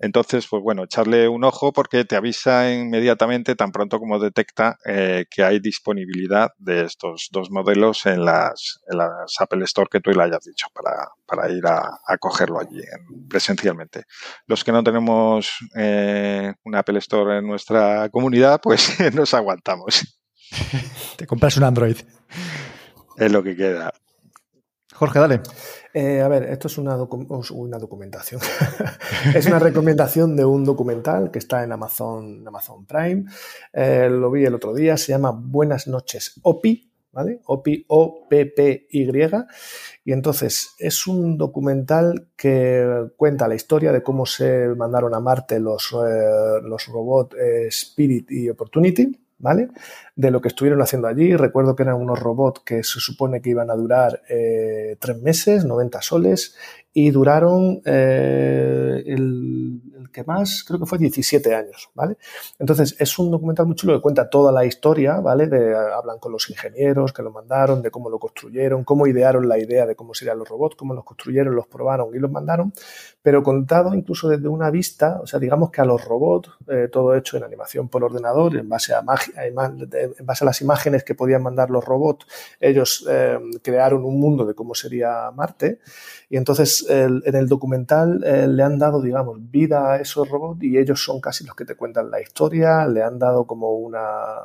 Speaker 2: entonces, pues bueno, echarle un ojo porque te avisa inmediatamente, tan pronto como detecta eh, que hay disponibilidad de estos dos modelos en las, en las Apple Store que tú le hayas dicho para, ir a, cogerlo allí presencialmente. Los que no tenemos eh, un Apple Store en nuestra comunidad, pues [laughs] nos aguantamos.
Speaker 1: Te compras un Android.
Speaker 2: Es lo que queda.
Speaker 1: Jorge, dale.
Speaker 3: Eh, a ver, esto es una, una documentación. [laughs] es una recomendación de un documental que está en Amazon, Amazon Prime. Eh, lo vi el otro día, se llama Buenas noches, OPI, ¿vale? OPI, O-P-P-Y. Y entonces es un documental que cuenta la historia de cómo se mandaron a Marte los, eh, los robots Spirit y Opportunity ¿vale? De lo que estuvieron haciendo allí. Recuerdo que eran unos robots que se supone que iban a durar eh, tres meses, 90 soles, y duraron eh, el, que más, creo que fue 17 años, ¿vale? Entonces, es un documental muy chulo que cuenta toda la historia, ¿vale? De, hablan con los ingenieros que lo mandaron, de cómo lo construyeron, cómo idearon la idea de cómo serían los robots, cómo los construyeron, los probaron y los mandaron, pero contado incluso desde una vista, o sea, digamos que a los robots, eh, todo hecho en animación por ordenador, en base a, magia, en base a las imágenes que podían mandar los robots, ellos eh, crearon un mundo de cómo sería Marte y entonces en el documental eh, le han dado, digamos, vida a esos robots y ellos son casi los que te cuentan la historia, le han dado como una,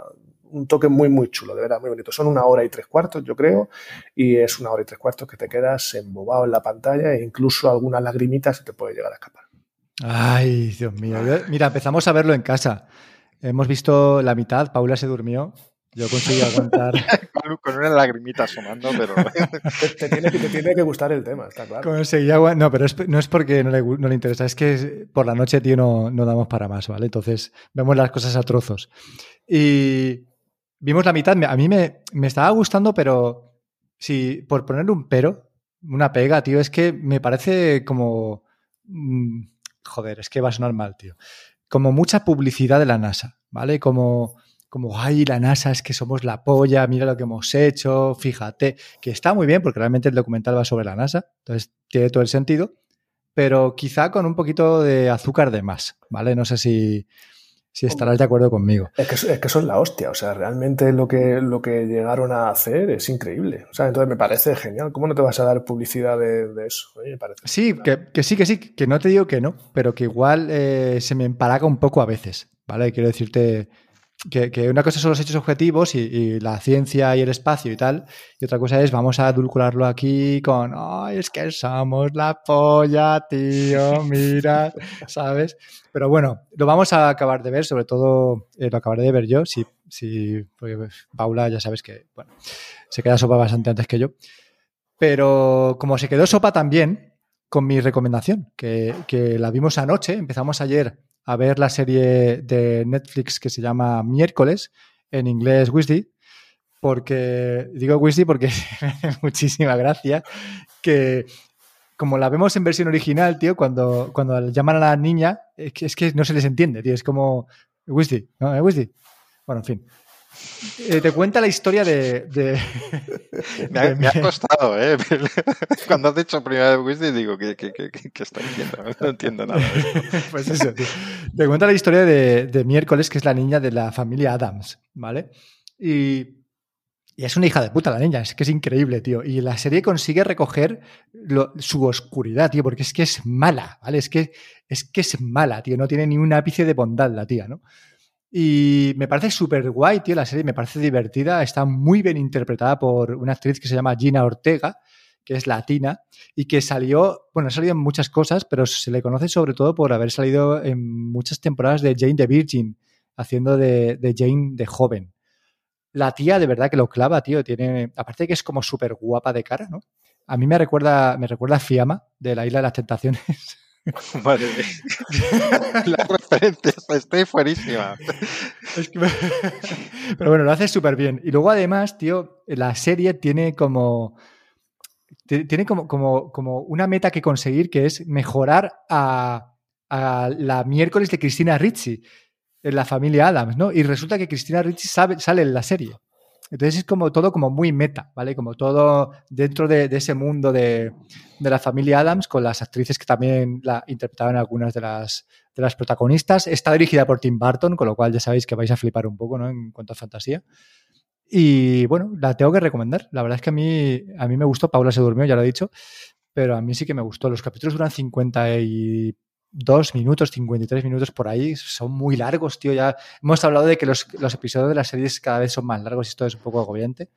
Speaker 3: un toque muy, muy chulo, de verdad, muy bonito. Son una hora y tres cuartos, yo creo, y es una hora y tres cuartos que te quedas embobado en la pantalla e incluso alguna lagrimita se te puede llegar a escapar.
Speaker 1: Ay, Dios mío. Mira, empezamos a verlo en casa. Hemos visto la mitad, Paula se durmió yo conseguí aguantar. [laughs]
Speaker 2: con, una lagrimita asomando, pero. [laughs]
Speaker 3: te, tiene, te, tiene, que gustar el tema, está claro.
Speaker 1: Conseguí aguantar. No, pero no es porque no le, no le, interesa, es que por la noche, tío, no, no damos para más, ¿vale? Entonces vemos las cosas a trozos. Y vimos la mitad. A mí me, me estaba gustando, pero si por ponerle un pero, una pega, tío, es que me parece como. Mm, joder, es que va a sonar mal, tío. Como mucha publicidad de la NASA, ¿vale? Como como, ay, la NASA es que somos la polla, mira lo que hemos hecho, fíjate, que está muy bien porque realmente el documental va sobre la NASA, entonces tiene todo el sentido, pero quizá con un poquito de azúcar de más, ¿vale? No sé si, si estarás de acuerdo conmigo.
Speaker 3: Es que, es que, son la hostia, o sea, realmente lo que, lo que llegaron a hacer es increíble. O sea, entonces me parece genial. ¿Cómo no te vas a dar publicidad de, eso?
Speaker 1: sí, que, sí, que sí, que no te digo que no, pero que igual eh, se me empalaga un poco a veces, ¿vale? Quiero decirte que, una cosa son los hechos objetivos y, la ciencia y el espacio y tal, y otra cosa es vamos a adulcorarlo aquí con, ay, es que somos la polla, tío, mira, [laughs] ¿sabes? Pero bueno, lo vamos a acabar de ver, sobre todo eh, lo acabaré de ver yo, si, si, porque Paula ya sabes que, bueno, se queda sopa bastante antes que yo. Pero como se quedó sopa también, con mi recomendación, que, que la vimos anoche, empezamos ayer a ver la serie de Netflix que se llama Miércoles, en inglés Wisdy, porque digo Wisdy porque [laughs] muchísima gracia que como la vemos en versión original, tío, cuando, cuando llaman a la niña, es que, es que no se les entiende, tío, es como Wisdy, ¿no? Wisdy. Bueno, en fin. Eh, te cuenta la historia de. [laughs]
Speaker 2: me, ha, costado, ¿eh? [laughs] Cuando has dicho primera vez Wisdom, digo, ¿qué, qué, qué, está diciendo? No entiendo nada. [laughs]
Speaker 1: pues eso, tío. Te cuenta la historia de, de, Miércoles, que es la niña de la familia Adams, ¿vale? Y, y, es una hija de puta la niña, es que es increíble, tío. Y la serie consigue recoger su oscuridad, tío, porque es que es mala, ¿vale? Es que, es que es mala, tío. No tiene ni un ápice de bondad la tía, ¿no? Y me parece súper guay, tío, la serie, me parece divertida, está muy bien interpretada por una actriz que se llama Gina Ortega, que es latina y que salió, bueno, ha salido en muchas cosas, pero se le conoce sobre todo por haber salido en muchas temporadas de Jane the Virgin, haciendo de, de Jane de joven. La tía de verdad que lo clava, tío, tiene, aparte de que es como súper guapa de cara, ¿no? A mí me recuerda, me recuerda a Fiamma de la Isla de las Tentaciones. [laughs] [laughs]
Speaker 2: Madre [laughs] La referencia, estoy fuerísima. [laughs]
Speaker 1: Pero bueno, lo hace súper bien. Y luego además, tío, la serie tiene como... Tiene como, como, como una meta que conseguir que es mejorar a, a la miércoles de Cristina Ricci en la familia Adams, ¿no? Y resulta que Cristina Ricci sabe, sale en la serie. Entonces es como todo como muy meta, ¿vale? Como todo dentro de, ese mundo de, la familia Adams con las actrices que también la interpretaban algunas de las, de las protagonistas. Está dirigida por Tim Burton, con lo cual ya sabéis que vais a flipar un poco, ¿no? En cuanto a fantasía. Y bueno, la tengo que recomendar. La verdad es que a mí, a mí me gustó. Paula se durmió, ya lo he dicho. Pero a mí sí que me gustó. Los capítulos duran 50 y dos minutos, 53 minutos por ahí, son muy largos, tío. Ya hemos hablado de que los, episodios de las series cada vez son más largos y esto es un poco agobiante.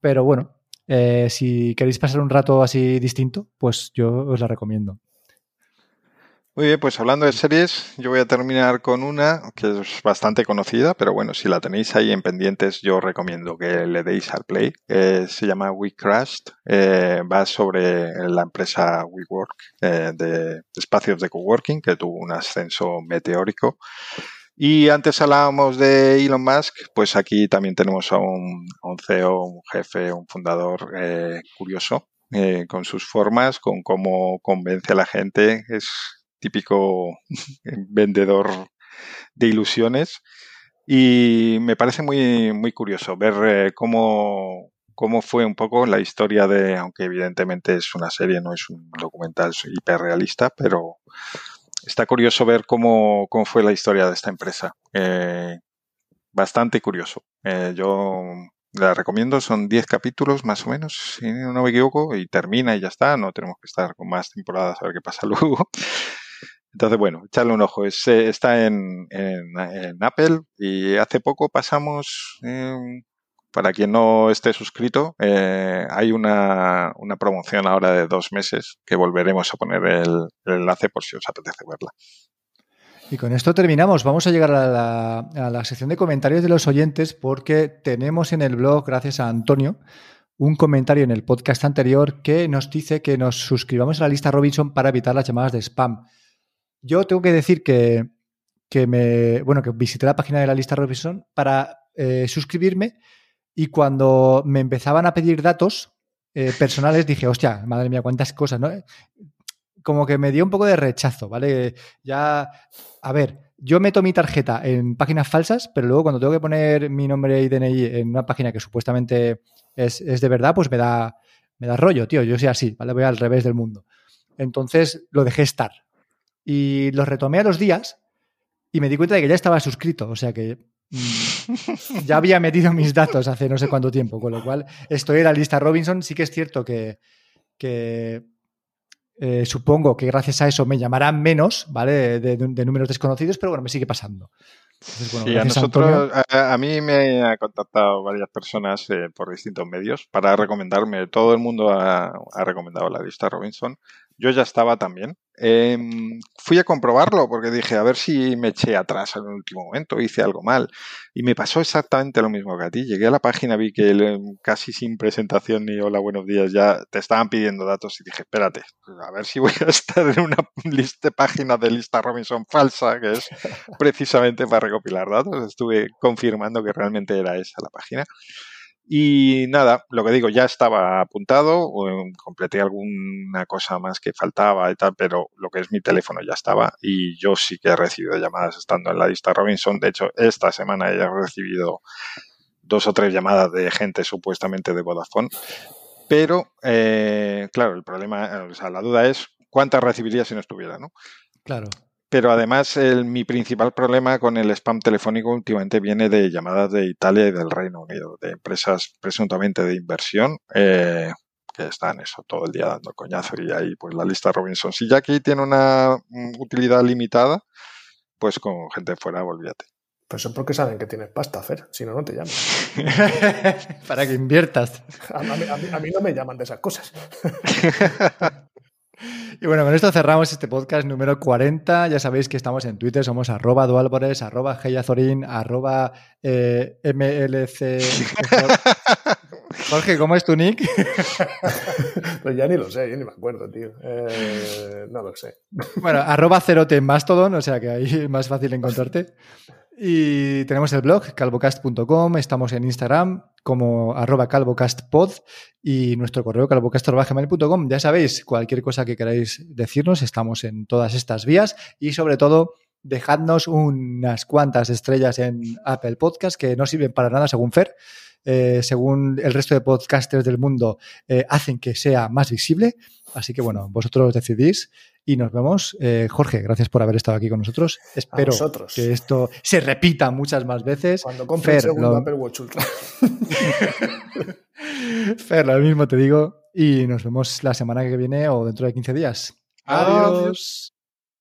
Speaker 1: Pero bueno, eh, si queréis pasar un rato así distinto, pues yo os la recomiendo.
Speaker 2: Muy bien, pues hablando de series, yo voy a terminar con una que es bastante conocida, pero bueno, si la tenéis ahí en pendientes, yo recomiendo que le deis al play. se llama We Crashed, eh, va sobre la empresa WeWork eh, de espacios de coworking, que tuvo un ascenso meteórico. Y antes hablábamos de Elon Musk, pues aquí también tenemos a un, CEO, un jefe, un fundador eh, curioso, con sus formas, con cómo convence a la gente. Es típico [laughs] vendedor de ilusiones. Y me parece muy, muy curioso ver eh, cómo, cómo fue un poco la historia de, aunque evidentemente es una serie, no es un documental hiperrealista, pero está curioso ver cómo, cómo fue la historia de esta empresa. Eh, bastante curioso. Eh, yo la recomiendo, son 10 capítulos más o menos, si no me equivoco, y termina y ya está, no tenemos que estar con más temporadas a ver qué pasa [laughs] luego. Entonces, bueno, echarle un ojo. Es, eh, está en, Apple y hace poco pasamos, em, para quien no esté suscrito, eh, hay una, promoción ahora de dos meses que volveremos a poner el, enlace por si os apetece verla.
Speaker 1: Y con esto terminamos. Vamos a llegar a la, a la sección de comentarios de los oyentes porque tenemos en el blog, gracias a Antonio, un comentario en el podcast anterior que nos dice que nos suscribamos a la lista Robinson para evitar las llamadas de spam. Yo tengo que decir que, me, bueno, que visité la página de la lista Robinson para eh, suscribirme y cuando me empezaban a pedir datos eh, personales dije, hostia, madre mía, cuántas cosas, ¿no? Como que me dio un poco de rechazo, ¿vale? Ya, a ver, yo meto mi tarjeta en páginas falsas, pero luego cuando tengo que poner mi nombre y DNI en una página que supuestamente es, es de verdad, pues me da, me da rollo, tío. Yo soy así, ¿vale? Voy al revés del mundo. Entonces lo dejé estar, y los retomé a los días y me di cuenta de que ya estaba suscrito, o sea que mm, ya había metido mis datos hace no sé cuánto tiempo, con lo cual estoy en la lista Robinson. Sí que es cierto que, eh, supongo que gracias a eso me llamarán menos, ¿vale? De, números desconocidos, pero bueno, me sigue pasando.
Speaker 2: sí, a nosotros, a, mí me ha contactado varias personas eh, por distintos medios para recomendarme. Todo el mundo ha recomendado la lista Robinson. Yo ya estaba también. Em, fui a comprobarlo porque dije, a ver si me eché atrás en el último momento, hice algo mal. Y me pasó exactamente lo mismo que a ti. Llegué a la página, vi que casi sin presentación ni hola, buenos días, ya te estaban pidiendo datos y dije, espérate, a ver si voy a [laughs] estar en una lista, página de lista Robinson falsa, que es precisamente para recopilar datos. Estuve confirmando que realmente era esa la página. Y nada, lo que digo, ya estaba apuntado, completé alguna cosa más que faltaba y tal, pero lo que es mi teléfono ya estaba y yo sí que he recibido llamadas estando en la lista Robinson. De hecho, esta semana he recibido dos o tres llamadas de gente supuestamente de Vodafone. Pero, eh, claro, el problema, o sea, la duda es cuántas recibiría si no estuviera, ¿no?
Speaker 1: Claro.
Speaker 2: Pero además, mi principal problema con el spam telefónico últimamente viene de llamadas de Italia y del Reino Unido, de empresas presuntamente de inversión eh, que están eso todo el día dando coñazo y ahí pues la lista Robinson. Si ya aquí tiene una mm, utilidad limitada, pues con gente fuera, olvídate.
Speaker 3: Pues eso porque saben que tienes pasta, Fer. Si no, no te llaman. [laughs]
Speaker 1: Para que inviertas.
Speaker 3: A, mí- a mí- a mí no me llaman de esas cosas. [laughs]
Speaker 1: Y bueno, con esto cerramos este podcast número 40. Ya sabéis que estamos en Twitter, somos arroba dualbores, arroba heyazorin, arroba eh, mlc. [laughs] Jorge, ¿cómo es tu nick?
Speaker 3: Pues ya ni lo sé, yo ni me acuerdo, tío. Eh, no lo sé.
Speaker 1: Bueno, arroba cerote en Mastodon, o sea que ahí es más fácil encontrarte. Y tenemos el blog calvocast.com, estamos en Instagram como arroba calvocastpod y nuestro correo calvocast.gmail.com. Ya sabéis, cualquier cosa que queráis decirnos, estamos en todas estas vías y sobre todo dejadnos unas cuantas estrellas en Apple Podcast que no sirven para nada según Fer. Eh, según el resto de podcasters del mundo, eh, hacen que sea más visible. Así que bueno, vosotros decidís y nos vemos. Eh, Jorge, gracias por haber estado aquí con nosotros. Espero que esto se repita muchas más veces.
Speaker 3: Cuando compre el
Speaker 1: Fer,
Speaker 3: segundo
Speaker 1: lo-
Speaker 3: Apple Watch Ultra. [laughs]
Speaker 1: Fer, lo mismo te digo. Y nos vemos la semana que viene o dentro de 15 días.
Speaker 2: Adiós.
Speaker 1: Adiós.